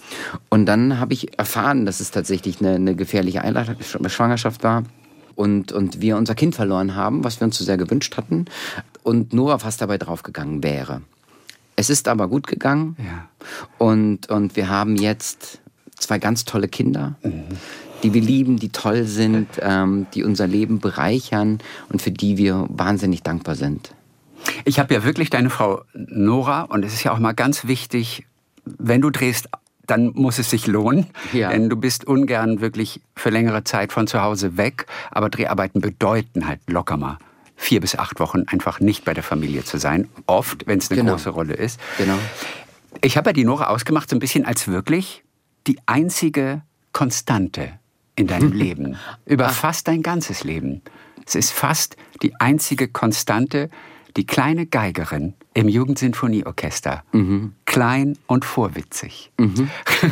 Und dann habe ich erfahren, dass es tatsächlich eine, eine gefährliche Schwangerschaft war und, und wir unser Kind verloren haben, was wir uns so sehr gewünscht hatten und Nora fast dabei draufgegangen wäre. Es ist aber gut gegangen ja. und, und wir haben jetzt zwei ganz tolle Kinder. Mhm die wir lieben, die toll sind, ähm, die unser Leben bereichern und für die wir wahnsinnig dankbar sind. Ich habe ja wirklich deine Frau Nora und es ist ja auch mal ganz wichtig, wenn du drehst, dann muss es sich lohnen, ja. denn du bist ungern wirklich für längere Zeit von zu Hause weg, aber Dreharbeiten bedeuten halt locker mal vier bis acht Wochen einfach nicht bei der Familie zu sein, oft, wenn es eine genau. große Rolle ist. Genau. Ich habe ja die Nora ausgemacht so ein bisschen als wirklich die einzige Konstante in deinem Leben, über ah. fast dein ganzes Leben. Es ist fast die einzige Konstante, die kleine Geigerin im Jugendsinfonieorchester. Mhm. Klein und vorwitzig. Mhm.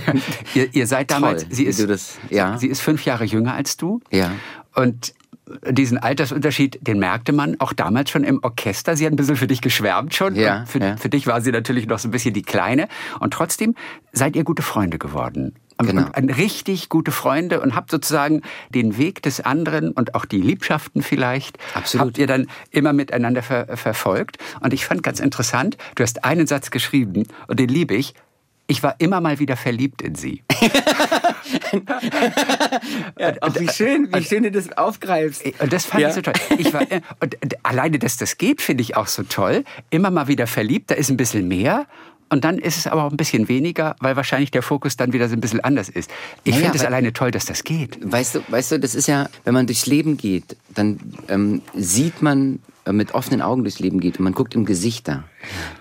ihr, ihr, seid damals, Toll, sie, ist, das, ja. sie ist fünf Jahre jünger als du. Ja. Und diesen Altersunterschied, den merkte man auch damals schon im Orchester. Sie hat ein bisschen für dich geschwärmt schon. Ja, für, ja. für dich war sie natürlich noch so ein bisschen die Kleine. Und trotzdem seid ihr gute Freunde geworden. Genau. Und richtig gute Freunde und habt sozusagen den Weg des anderen und auch die Liebschaften vielleicht, Absolut. habt ihr dann immer miteinander ver verfolgt. Und ich fand ganz interessant, du hast einen Satz geschrieben und den liebe ich. Ich war immer mal wieder verliebt in sie. ja, wie schön, wie schön du das aufgreifst. Und das fand ja. ich so toll. Ich war, und alleine, dass das geht, finde ich auch so toll. Immer mal wieder verliebt, da ist ein bisschen mehr und dann ist es aber auch ein bisschen weniger, weil wahrscheinlich der Fokus dann wieder so ein bisschen anders ist. Ich Naja, finde es alleine toll, dass das geht. Weißt du, weißt du, das ist ja, wenn man durchs Leben geht, dann ähm, sieht man äh, mit offenen Augen durchs Leben geht und man guckt in Gesichter,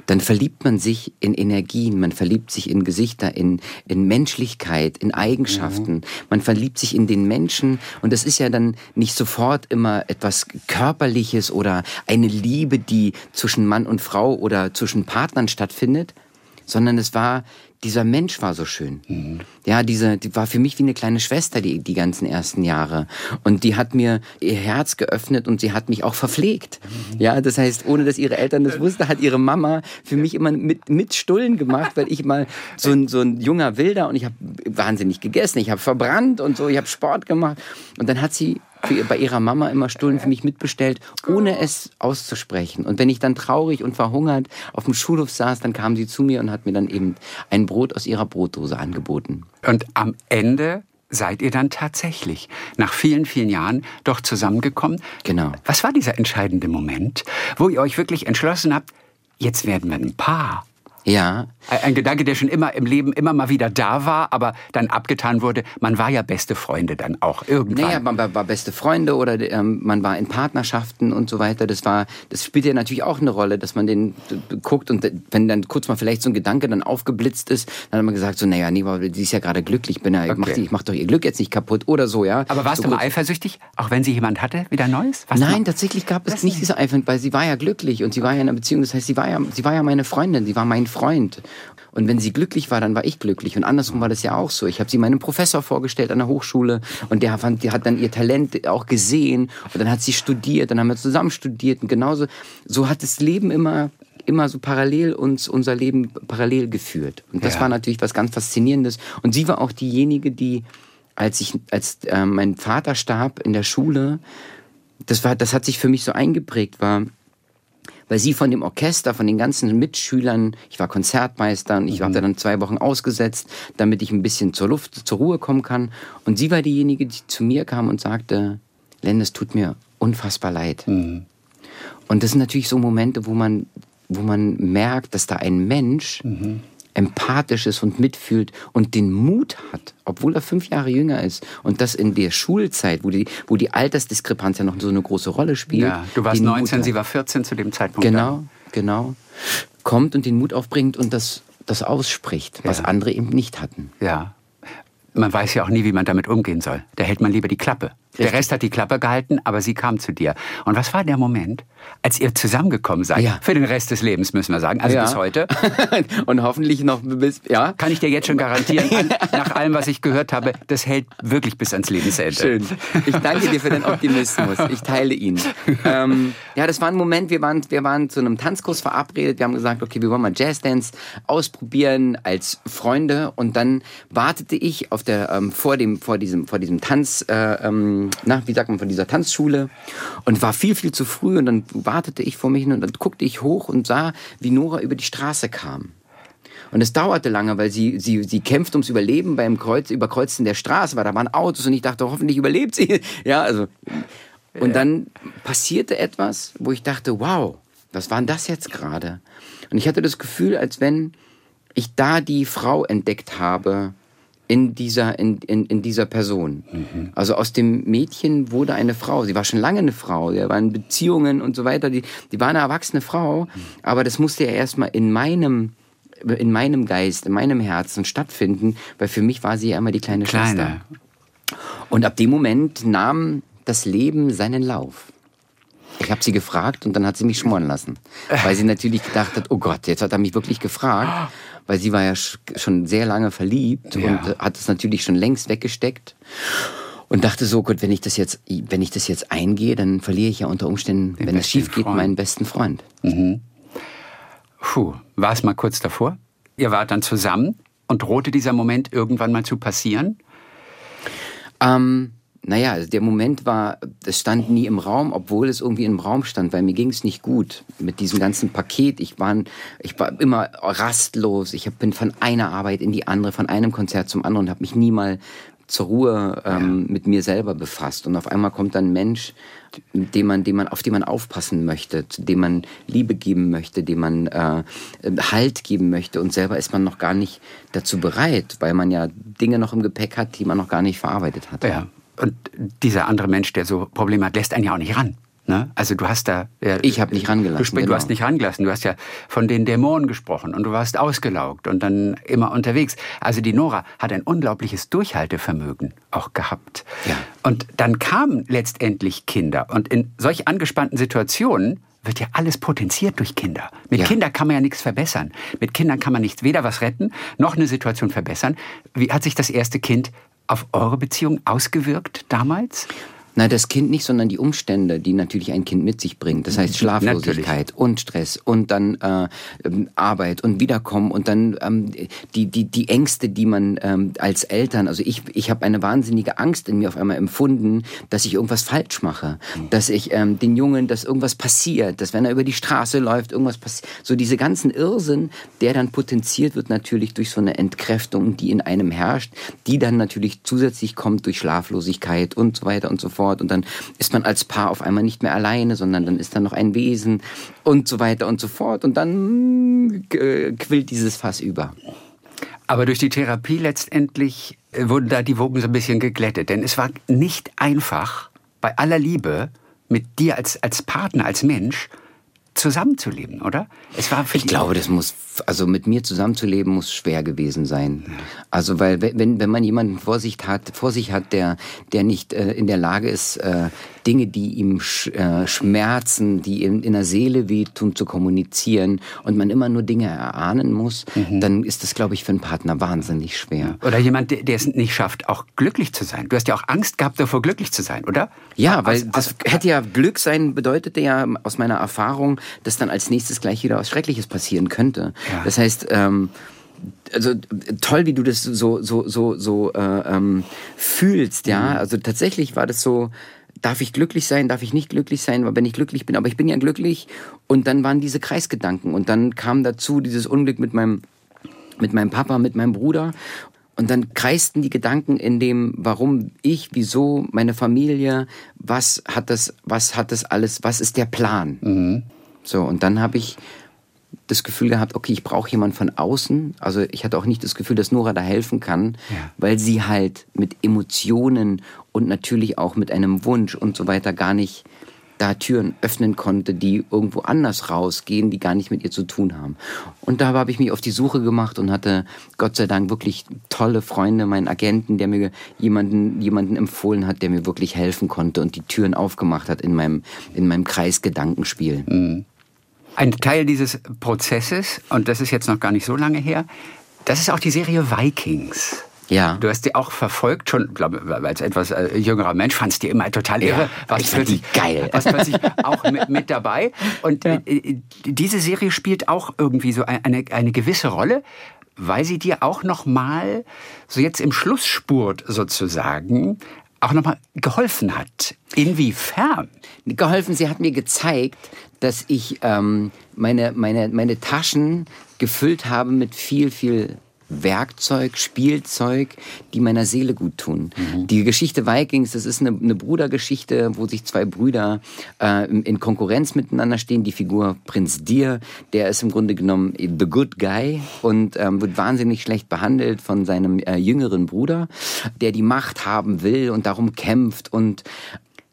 dann verliebt man sich in Energien, man verliebt sich in Gesichter, in, in Menschlichkeit, in Eigenschaften. Man verliebt sich in den Menschen und das ist ja dann nicht sofort immer etwas Körperliches oder eine Liebe, die zwischen Mann und Frau oder zwischen Partnern stattfindet, sondern es war, dieser Mensch war so schön. Ja, diese, die war für mich wie eine kleine Schwester die, die ganzen ersten Jahre. Und die hat mir ihr Herz geöffnet und sie hat mich auch verpflegt. Ja, das heißt, ohne dass ihre Eltern das wussten, hat ihre Mama für mich immer mit, mit Stullen gemacht, weil ich mal so ein, so ein junger Wilder und ich habe wahnsinnig gegessen, ich habe verbrannt und so, ich habe Sport gemacht. Und dann hat sie für, bei ihrer Mama immer Stullen für mich mitbestellt, ohne es auszusprechen. Und wenn ich dann traurig und verhungert auf dem Schulhof saß, dann kam sie zu mir und hat mir dann eben ein Brot aus ihrer Brotdose angeboten. Und am Ende seid ihr dann tatsächlich nach vielen, vielen Jahren doch zusammengekommen. Genau. Was war dieser entscheidende Moment, wo ihr euch wirklich entschlossen habt, jetzt werden wir ein Paar? Ja, Ein Gedanke, der schon immer im Leben immer mal wieder da war, aber dann abgetan wurde. Man war ja beste Freunde dann auch irgendwann. Naja, man war, beste Freunde oder ähm, man war in Partnerschaften und so weiter. Das war, das spielt ja natürlich auch eine Rolle, dass man den äh, guckt und wenn dann kurz mal vielleicht so ein Gedanke dann aufgeblitzt ist, dann hat man gesagt so, naja, nee, die ist ja gerade glücklich, ich bin ja, ich, mach Okay. die, ich mach doch ihr Glück jetzt nicht kaputt oder so, ja. aber warst so du mal eifersüchtig, auch wenn sie jemand hatte, wieder Neues? Du Nein, tatsächlich gab es nicht diese Eifer, weil sie war ja glücklich und sie war ja in einer Beziehung. Das heißt, sie war ja, sie war ja meine Freundin, sie war mein Freund. Und wenn sie glücklich war, dann war ich glücklich. Und andersrum war das ja auch so. Ich habe sie meinem Professor vorgestellt an der Hochschule und der fand, die hat dann ihr Talent auch gesehen und dann hat sie studiert, dann haben wir zusammen studiert und genauso so hat das Leben immer immer so parallel uns unser Leben parallel geführt. Und das Ja. war natürlich was ganz faszinierendes. Und sie war auch diejenige, die als ich als äh, mein Vater starb in der Schule, das war, das hat sich für mich so eingeprägt, war, weil sie von dem Orchester, von den ganzen Mitschülern, ich war Konzertmeister und ich habe da dann zwei Wochen ausgesetzt, damit ich ein bisschen zur Luft, zur Ruhe kommen kann. Und sie war diejenige, die zu mir kam und sagte, Len, es tut mir unfassbar leid. Und das sind natürlich so Momente, wo man, wo man merkt, dass da ein Mensch empathisch ist und mitfühlt und den Mut hat, obwohl er fünf Jahre jünger ist und das in der Schulzeit, wo die, wo die Altersdiskrepanz ja noch so eine große Rolle spielt. ja, du warst den Mut 19, hat. sie war 14 zu dem Zeitpunkt. Genau, genau. Kommt und den Mut aufbringt und das, das ausspricht, was Ja. andere eben nicht hatten. Ja. Man weiß ja auch nie, wie man damit umgehen soll. Da hält man lieber die Klappe. Der Richtig. Rest hat die Klappe gehalten, aber sie kam zu dir. Und was war der Moment, als ihr zusammengekommen seid? Ja. Für den Rest des Lebens, müssen wir sagen. Also Ja. bis heute. und hoffentlich noch bis, ja. Kann ich dir jetzt schon garantieren, an, nach allem, was ich gehört habe, das hält wirklich bis ans Lebensende. Schön. Ich danke dir für deinen Optimismus. Ich teile ihn. Ähm, ja, das war ein Moment, wir waren, wir waren zu einem Tanzkurs verabredet. Wir haben gesagt, okay, wir wollen mal Jazzdance ausprobieren als Freunde. Und dann wartete ich auf der, ähm, vor, dem, vor, diesem, vor diesem Tanz, äh, ähm, na, wie sagt man, von dieser Tanzschule. Und war viel, viel zu früh. Und dann wartete ich vor mich hin und dann guckte ich hoch und sah, wie Nora über die Straße kam. Und es dauerte lange, weil sie, sie, sie kämpft ums Überleben beim Kreuz, Überkreuzen der Straße, weil da waren Autos und ich dachte, hoffentlich überlebt sie. Ja, also. Und dann passierte etwas, wo ich dachte, wow, was war denn das jetzt gerade? Und ich hatte das Gefühl, als wenn ich da die Frau entdeckt habe in dieser, in, in, in dieser Person. Also aus dem Mädchen wurde eine Frau. Sie war schon lange eine Frau. Sie war in Beziehungen und so weiter. Die, die war eine erwachsene Frau. Aber das musste ja erstmal in meinem, in meinem Geist, in meinem Herzen stattfinden, weil für mich war sie ja immer die kleine, Schwester. Kleine. Und ab dem Moment nahm das Leben seinen Lauf. Ich habe sie gefragt und dann hat sie mich schmoren lassen. Weil sie natürlich gedacht hat, oh Gott, jetzt hat er mich wirklich gefragt. Weil sie war ja sch- schon sehr lange verliebt Ja. und hat es natürlich schon längst weggesteckt. Und dachte so, gut, wenn ich das jetzt, wenn ich das jetzt eingehe, dann verliere ich ja unter Umständen, wenn es schief geht, Freund. meinen besten Freund. Puh, war es mal kurz davor? Ihr wart dann zusammen und drohte dieser Moment irgendwann mal zu passieren? Ähm, naja, also der Moment war, es stand nie im Raum, obwohl es irgendwie im Raum stand, weil mir ging es nicht gut mit diesem ganzen Paket. Ich war, ich war immer rastlos. Ich hab- bin von einer Arbeit in die andere, von einem Konzert zum anderen und habe mich nie mal zur Ruhe ähm, ja. mit mir selber befasst. Und auf einmal kommt dann ein Mensch, dem man, dem man, auf den man aufpassen möchte, dem man Liebe geben möchte, dem man äh, Halt geben möchte. Und selber ist man noch gar nicht dazu bereit, weil man ja Dinge noch im Gepäck hat, die man noch gar nicht verarbeitet hat. Ja. Und dieser andere Mensch, der so Probleme hat, lässt einen ja auch nicht ran. Ne? Also du hast da... Ja, ich habe nicht rangelassen. Du, genau. du hast nicht rangelassen. Du hast ja von den Dämonen gesprochen und du warst ausgelaugt und dann immer unterwegs. Also die Nora hat ein unglaubliches Durchhaltevermögen auch gehabt. Ja. Und dann kamen letztendlich Kinder. Und in solch angespannten Situationen wird ja alles potenziert durch Kinder. Mit ja. Kindern kann man ja nichts verbessern. Mit Kindern kann man nicht weder was retten, noch eine Situation verbessern. Wie hat sich das erste Kind auf eure Beziehung ausgewirkt damals? Nein, das Kind nicht, sondern die Umstände, die natürlich ein Kind mit sich bringt. Das heißt Schlaflosigkeit natürlich. und Stress und dann äh, ähm, Arbeit und Wiederkommen und dann ähm, die, die, die Ängste, die man ähm, als Eltern, also ich, ich habe eine wahnsinnige Angst in mir auf einmal empfunden, dass ich irgendwas falsch mache. Dass ich ähm, den Jungen, dass irgendwas passiert, dass wenn er über die Straße läuft, irgendwas passiert. So diese ganzen Irrsinn, der dann potenziert wird natürlich durch so eine Entkräftung, die in einem herrscht, die dann natürlich zusätzlich kommt durch Schlaflosigkeit und so weiter und so fort fort. Und dann ist man als Paar auf einmal nicht mehr alleine, sondern dann ist da noch ein Wesen und so weiter und so fort. Und dann äh, quillt dieses Fass über. Aber durch die Therapie letztendlich äh, wurden da die Wogen so ein bisschen geglättet. Denn es war nicht einfach, bei aller Liebe mit dir als, als Partner, als Mensch, zusammenzuleben, oder? Es war ich glaube, das muss, also mit mir zusammenzuleben muss schwer gewesen sein. Also weil wenn, wenn man jemanden vor sich hat, vor sich hat, der, der nicht äh, in der Lage ist, äh, Dinge, die ihm sch, äh, schmerzen, die in, in der Seele wehtun, zu kommunizieren und man immer nur Dinge erahnen muss, mhm. dann ist das, glaube ich, für einen Partner wahnsinnig schwer. Oder jemand, der, es nicht schafft, auch glücklich zu sein. Du hast ja auch Angst gehabt davor, glücklich zu sein, oder? Ja, weil das aus, hätte ja Glück sein, bedeutete ja aus meiner Erfahrung, dass dann als nächstes gleich wieder was Schreckliches passieren könnte. Ja. Das heißt, ähm, also toll, wie du das so so so so äh, ähm, fühlst, ja. Mhm. Also tatsächlich war das so darf ich glücklich sein, darf ich nicht glücklich sein, wenn ich glücklich bin, aber ich bin ja glücklich. Und dann waren diese Kreisgedanken und dann kam dazu dieses Unglück mit meinem, mit meinem Papa, mit meinem Bruder. Und dann kreisten die Gedanken in dem, warum ich, wieso, meine Familie, was hat das, was hat das alles, was ist der Plan? Mhm. So, und dann habe ich das Gefühl gehabt, okay, ich brauche jemanden von außen. Also ich hatte auch nicht das Gefühl, dass Nora da helfen kann, ja. weil sie halt mit Emotionen und natürlich auch mit einem Wunsch und so weiter gar nicht da Türen öffnen konnte, die irgendwo anders rausgehen, die gar nicht mit ihr zu tun haben. Und da habe ich mich auf die Suche gemacht und hatte Gott sei Dank wirklich tolle Freunde, meinen Agenten, der mir jemanden, jemanden empfohlen hat, der mir wirklich helfen konnte und die Türen aufgemacht hat in meinem, in meinem Kreis Gedankenspiel. Mhm. Ein Teil dieses Prozesses, und das ist jetzt noch gar nicht so lange her, das ist auch die Serie Vikings. Ja. Du hast die auch verfolgt, schon, glaube als etwas äh, jüngerer Mensch, fandst die immer total irre. Ja, was plötzlich geil. Was plötzlich auch mit, mit dabei. Und ja. äh, diese Serie spielt auch irgendwie so eine, eine gewisse Rolle, weil sie dir auch noch mal so jetzt im Schlussspurt sozusagen auch noch mal geholfen hat. Inwiefern? Geholfen, sie hat mir gezeigt, dass ich ähm, meine, meine, meine Taschen gefüllt habe mit viel, viel Werkzeug, Spielzeug, die meiner Seele gut tun. Mhm. Die Geschichte Vikings, das ist eine, eine Brudergeschichte, wo sich zwei Brüder äh, in Konkurrenz miteinander stehen. Die Figur Prinz Dir, der ist im Grunde genommen the good guy und ähm, wird wahnsinnig schlecht behandelt von seinem äh, jüngeren Bruder, der die Macht haben will und darum kämpft und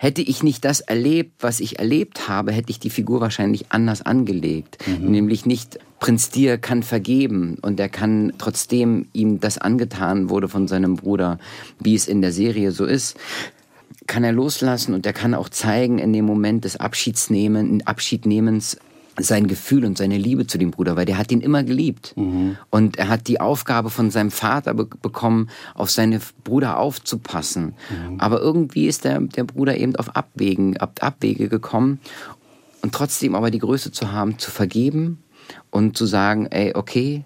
Hätte ich nicht das erlebt, was ich erlebt habe, hätte ich die Figur wahrscheinlich anders angelegt. Mhm. Nämlich nicht Prinz Dir kann vergeben und er kann trotzdem ihm das angetan wurde von seinem Bruder, wie es in der Serie so ist kann er loslassen und er kann auch zeigen in dem Moment des Abschiedsnehmen, Abschiednehmens, sein Gefühl und seine Liebe zu dem Bruder, weil der hat ihn immer geliebt. Mhm. Und er hat die Aufgabe von seinem Vater be bekommen, auf seine Bruder aufzupassen. Mhm. Aber irgendwie ist der, der Bruder eben auf Abwägen, Ab Abwege gekommen. Und trotzdem aber die Größe zu haben, zu vergeben und zu sagen, ey, okay,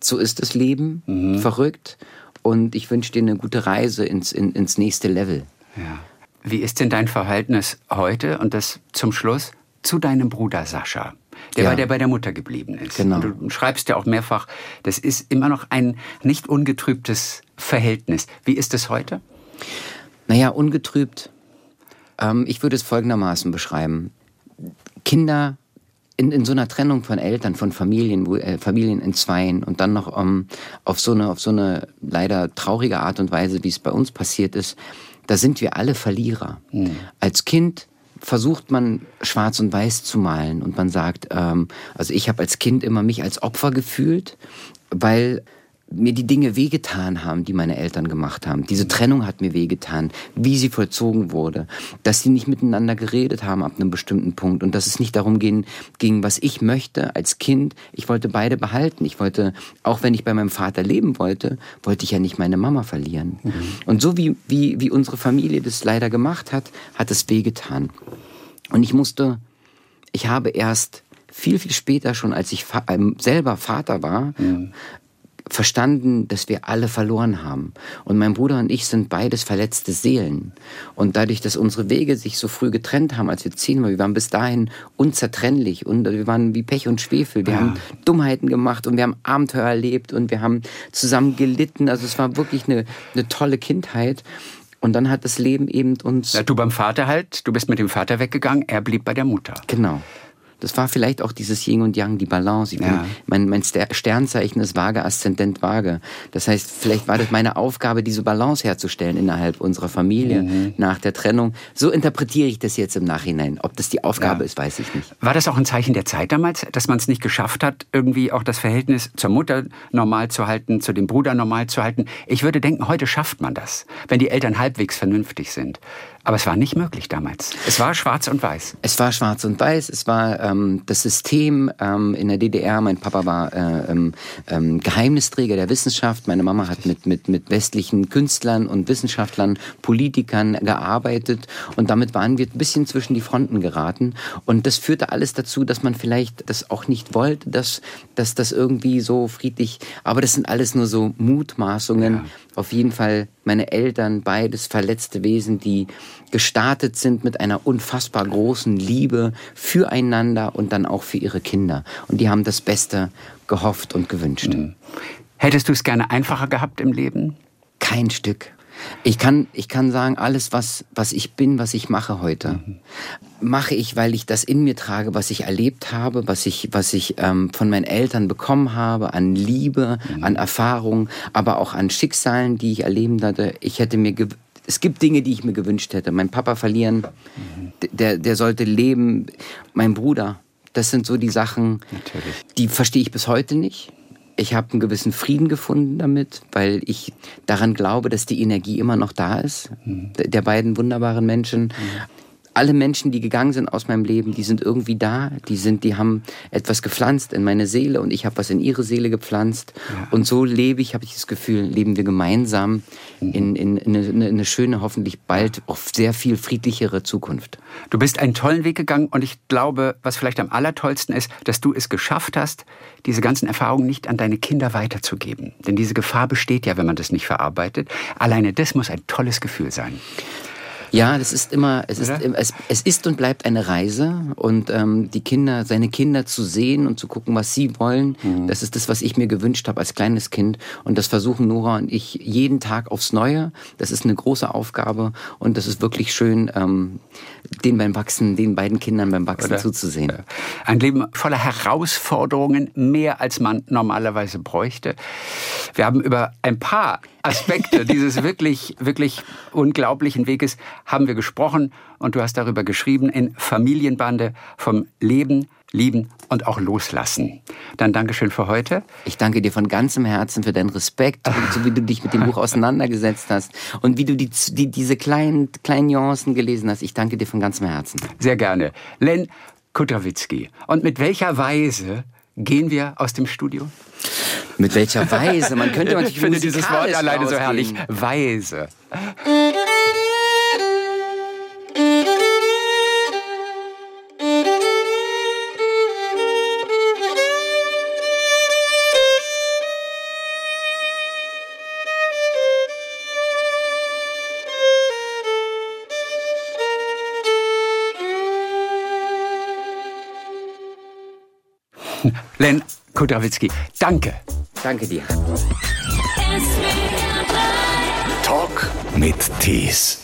so ist das Leben, mhm. verrückt. Und ich wünsche dir eine gute Reise ins, in, ins nächste Level. Ja. Wie ist denn dein Verhältnis heute? Und das zum Schluss zu deinem Bruder Sascha. Der ja. war der bei der Mutter geblieben ist. Genau. Und du schreibst ja auch mehrfach, das ist immer noch ein nicht ungetrübtes Verhältnis. Wie ist es heute? Naja, ungetrübt. Ähm, ich würde es folgendermaßen beschreiben. Kinder in, in so einer Trennung von Eltern, von Familien, wo, äh, Familien in Zweien und dann noch um, auf, so eine, auf so eine leider traurige Art und Weise, wie es bei uns passiert ist, da sind wir alle Verlierer. Mhm. Als Kind versucht man schwarz und weiß zu malen. Und man sagt, ähm, also ich habe als Kind immer mich als Opfer gefühlt, weil mir die Dinge wehgetan haben, die meine Eltern gemacht haben. Diese Trennung hat mir wehgetan, wie sie vollzogen wurde, dass sie nicht miteinander geredet haben ab einem bestimmten Punkt und dass es nicht darum ging, ging, was ich möchte als Kind. Ich wollte beide behalten. Ich wollte, auch wenn ich bei meinem Vater leben wollte, wollte ich ja nicht meine Mama verlieren. Mhm. Und so wie, wie, wie unsere Familie das leider gemacht hat, hat es wehgetan. Und ich musste, ich habe erst viel, viel später schon, als ich ähm, selber Vater war, mhm verstanden, dass wir alle verloren haben. Und mein Bruder und ich sind beides verletzte Seelen. Und dadurch, dass unsere Wege sich so früh getrennt haben, als wir zehn waren, wir waren bis dahin unzertrennlich und wir waren wie Pech und Schwefel. Wir ja. haben Dummheiten gemacht und wir haben Abenteuer erlebt und wir haben zusammen gelitten. Also es war wirklich eine, eine tolle Kindheit. Und dann hat das Leben eben uns. Ja, du beim Vater halt, du bist mit dem Vater weggegangen, er blieb bei der Mutter. Genau. Das war vielleicht auch dieses Yin und Yang, die Balance. Bin, ja. mein, mein Sternzeichen ist Waage, Aszendent Waage. Das heißt, vielleicht war das meine Aufgabe, diese Balance herzustellen innerhalb unserer Familie mhm. nach der Trennung. So interpretiere ich das jetzt im Nachhinein. Ob das die Aufgabe ja. ist, weiß ich nicht. War das auch ein Zeichen der Zeit damals, dass man es nicht geschafft hat, irgendwie auch das Verhältnis zur Mutter normal zu halten, zu dem Bruder normal zu halten? Ich würde denken, heute schafft man das, wenn die Eltern halbwegs vernünftig sind. Aber es war nicht möglich damals. Es war schwarz und weiß. Es war schwarz und weiß. Es war ähm, das System ähm, in der DDR. Mein Papa war äh, ähm, ähm, Geheimnisträger der Wissenschaft. Meine Mama hat mit, mit, mit westlichen Künstlern und Wissenschaftlern, Politikern gearbeitet. Und damit waren wir ein bisschen zwischen die Fronten geraten. Und das führte alles dazu, dass man vielleicht das auch nicht wollte, dass, dass das irgendwie so friedlich. Aber das sind alles nur so Mutmaßungen. Ja auf jeden Fall meine Eltern, beides verletzte Wesen, die gestartet sind mit einer unfassbar großen Liebe füreinander und dann auch für ihre Kinder. Und die haben das Beste gehofft und gewünscht. Mhm. Hättest du es gerne einfacher gehabt im Leben? Kein Stück. Ich kann, ich kann sagen, alles, was, was ich bin, was ich mache heute, mhm. mache ich, weil ich das in mir trage, was ich erlebt habe, was ich, was ich ähm, von meinen Eltern bekommen habe, an Liebe, mhm. an Erfahrung, aber auch an Schicksalen, die ich erleben hatte. Ich hätte mir es gibt Dinge, die ich mir gewünscht hätte. Mein Papa verlieren, mhm. der, der sollte leben. Mein Bruder, das sind so die Sachen, Natürlich. die verstehe ich bis heute nicht ich habe einen gewissen Frieden gefunden damit, weil ich daran glaube, dass die Energie immer noch da ist, mhm. der beiden wunderbaren Menschen. Mhm alle Menschen, die gegangen sind aus meinem Leben, die sind irgendwie da, die sind, die haben etwas gepflanzt in meine Seele und ich habe was in ihre Seele gepflanzt. Ja. Und so lebe ich, habe ich das Gefühl, leben wir gemeinsam mhm. in, in, in, eine, in, eine, schöne, hoffentlich bald auch sehr viel friedlichere Zukunft. Du bist einen tollen Weg gegangen und ich glaube, was vielleicht am allertollsten ist, dass du es geschafft hast, diese ganzen Erfahrungen nicht an deine Kinder weiterzugeben. Denn diese Gefahr besteht ja, wenn man das nicht verarbeitet. Alleine das muss ein tolles Gefühl sein. Ja, das ist immer, es ist, es, es ist und bleibt eine Reise und ähm, die Kinder, seine Kinder zu sehen und zu gucken, was sie wollen, mhm. das ist das, was ich mir gewünscht habe als kleines Kind und das versuchen Nora und ich jeden Tag aufs Neue. Das ist eine große Aufgabe und das ist wirklich schön, ähm, den beim Wachsen, den beiden Kindern beim Wachsen Oder? zuzusehen. Ein Leben voller Herausforderungen, mehr als man normalerweise bräuchte. Wir haben über ein paar Aspekte dieses wirklich, wirklich unglaublichen Weges haben wir gesprochen und du hast darüber geschrieben in Familienbande vom Leben, Lieben und auch Loslassen. Dann Dankeschön für heute. Ich danke dir von ganzem Herzen für deinen Respekt und so wie du dich mit dem Buch auseinandergesetzt hast und wie du die, die, diese kleinen, kleinen Nuancen gelesen hast. Ich danke dir von ganzem Herzen. Sehr gerne. Len Kutawitzki. Und mit welcher Weise gehen wir aus dem Studio? Mit welcher Weise? Man könnte natürlich Ich finde dieses Wort alleine so herrlich. Weise. Len Kudrawitzki, danke. Danke dir. Talk mit Tees.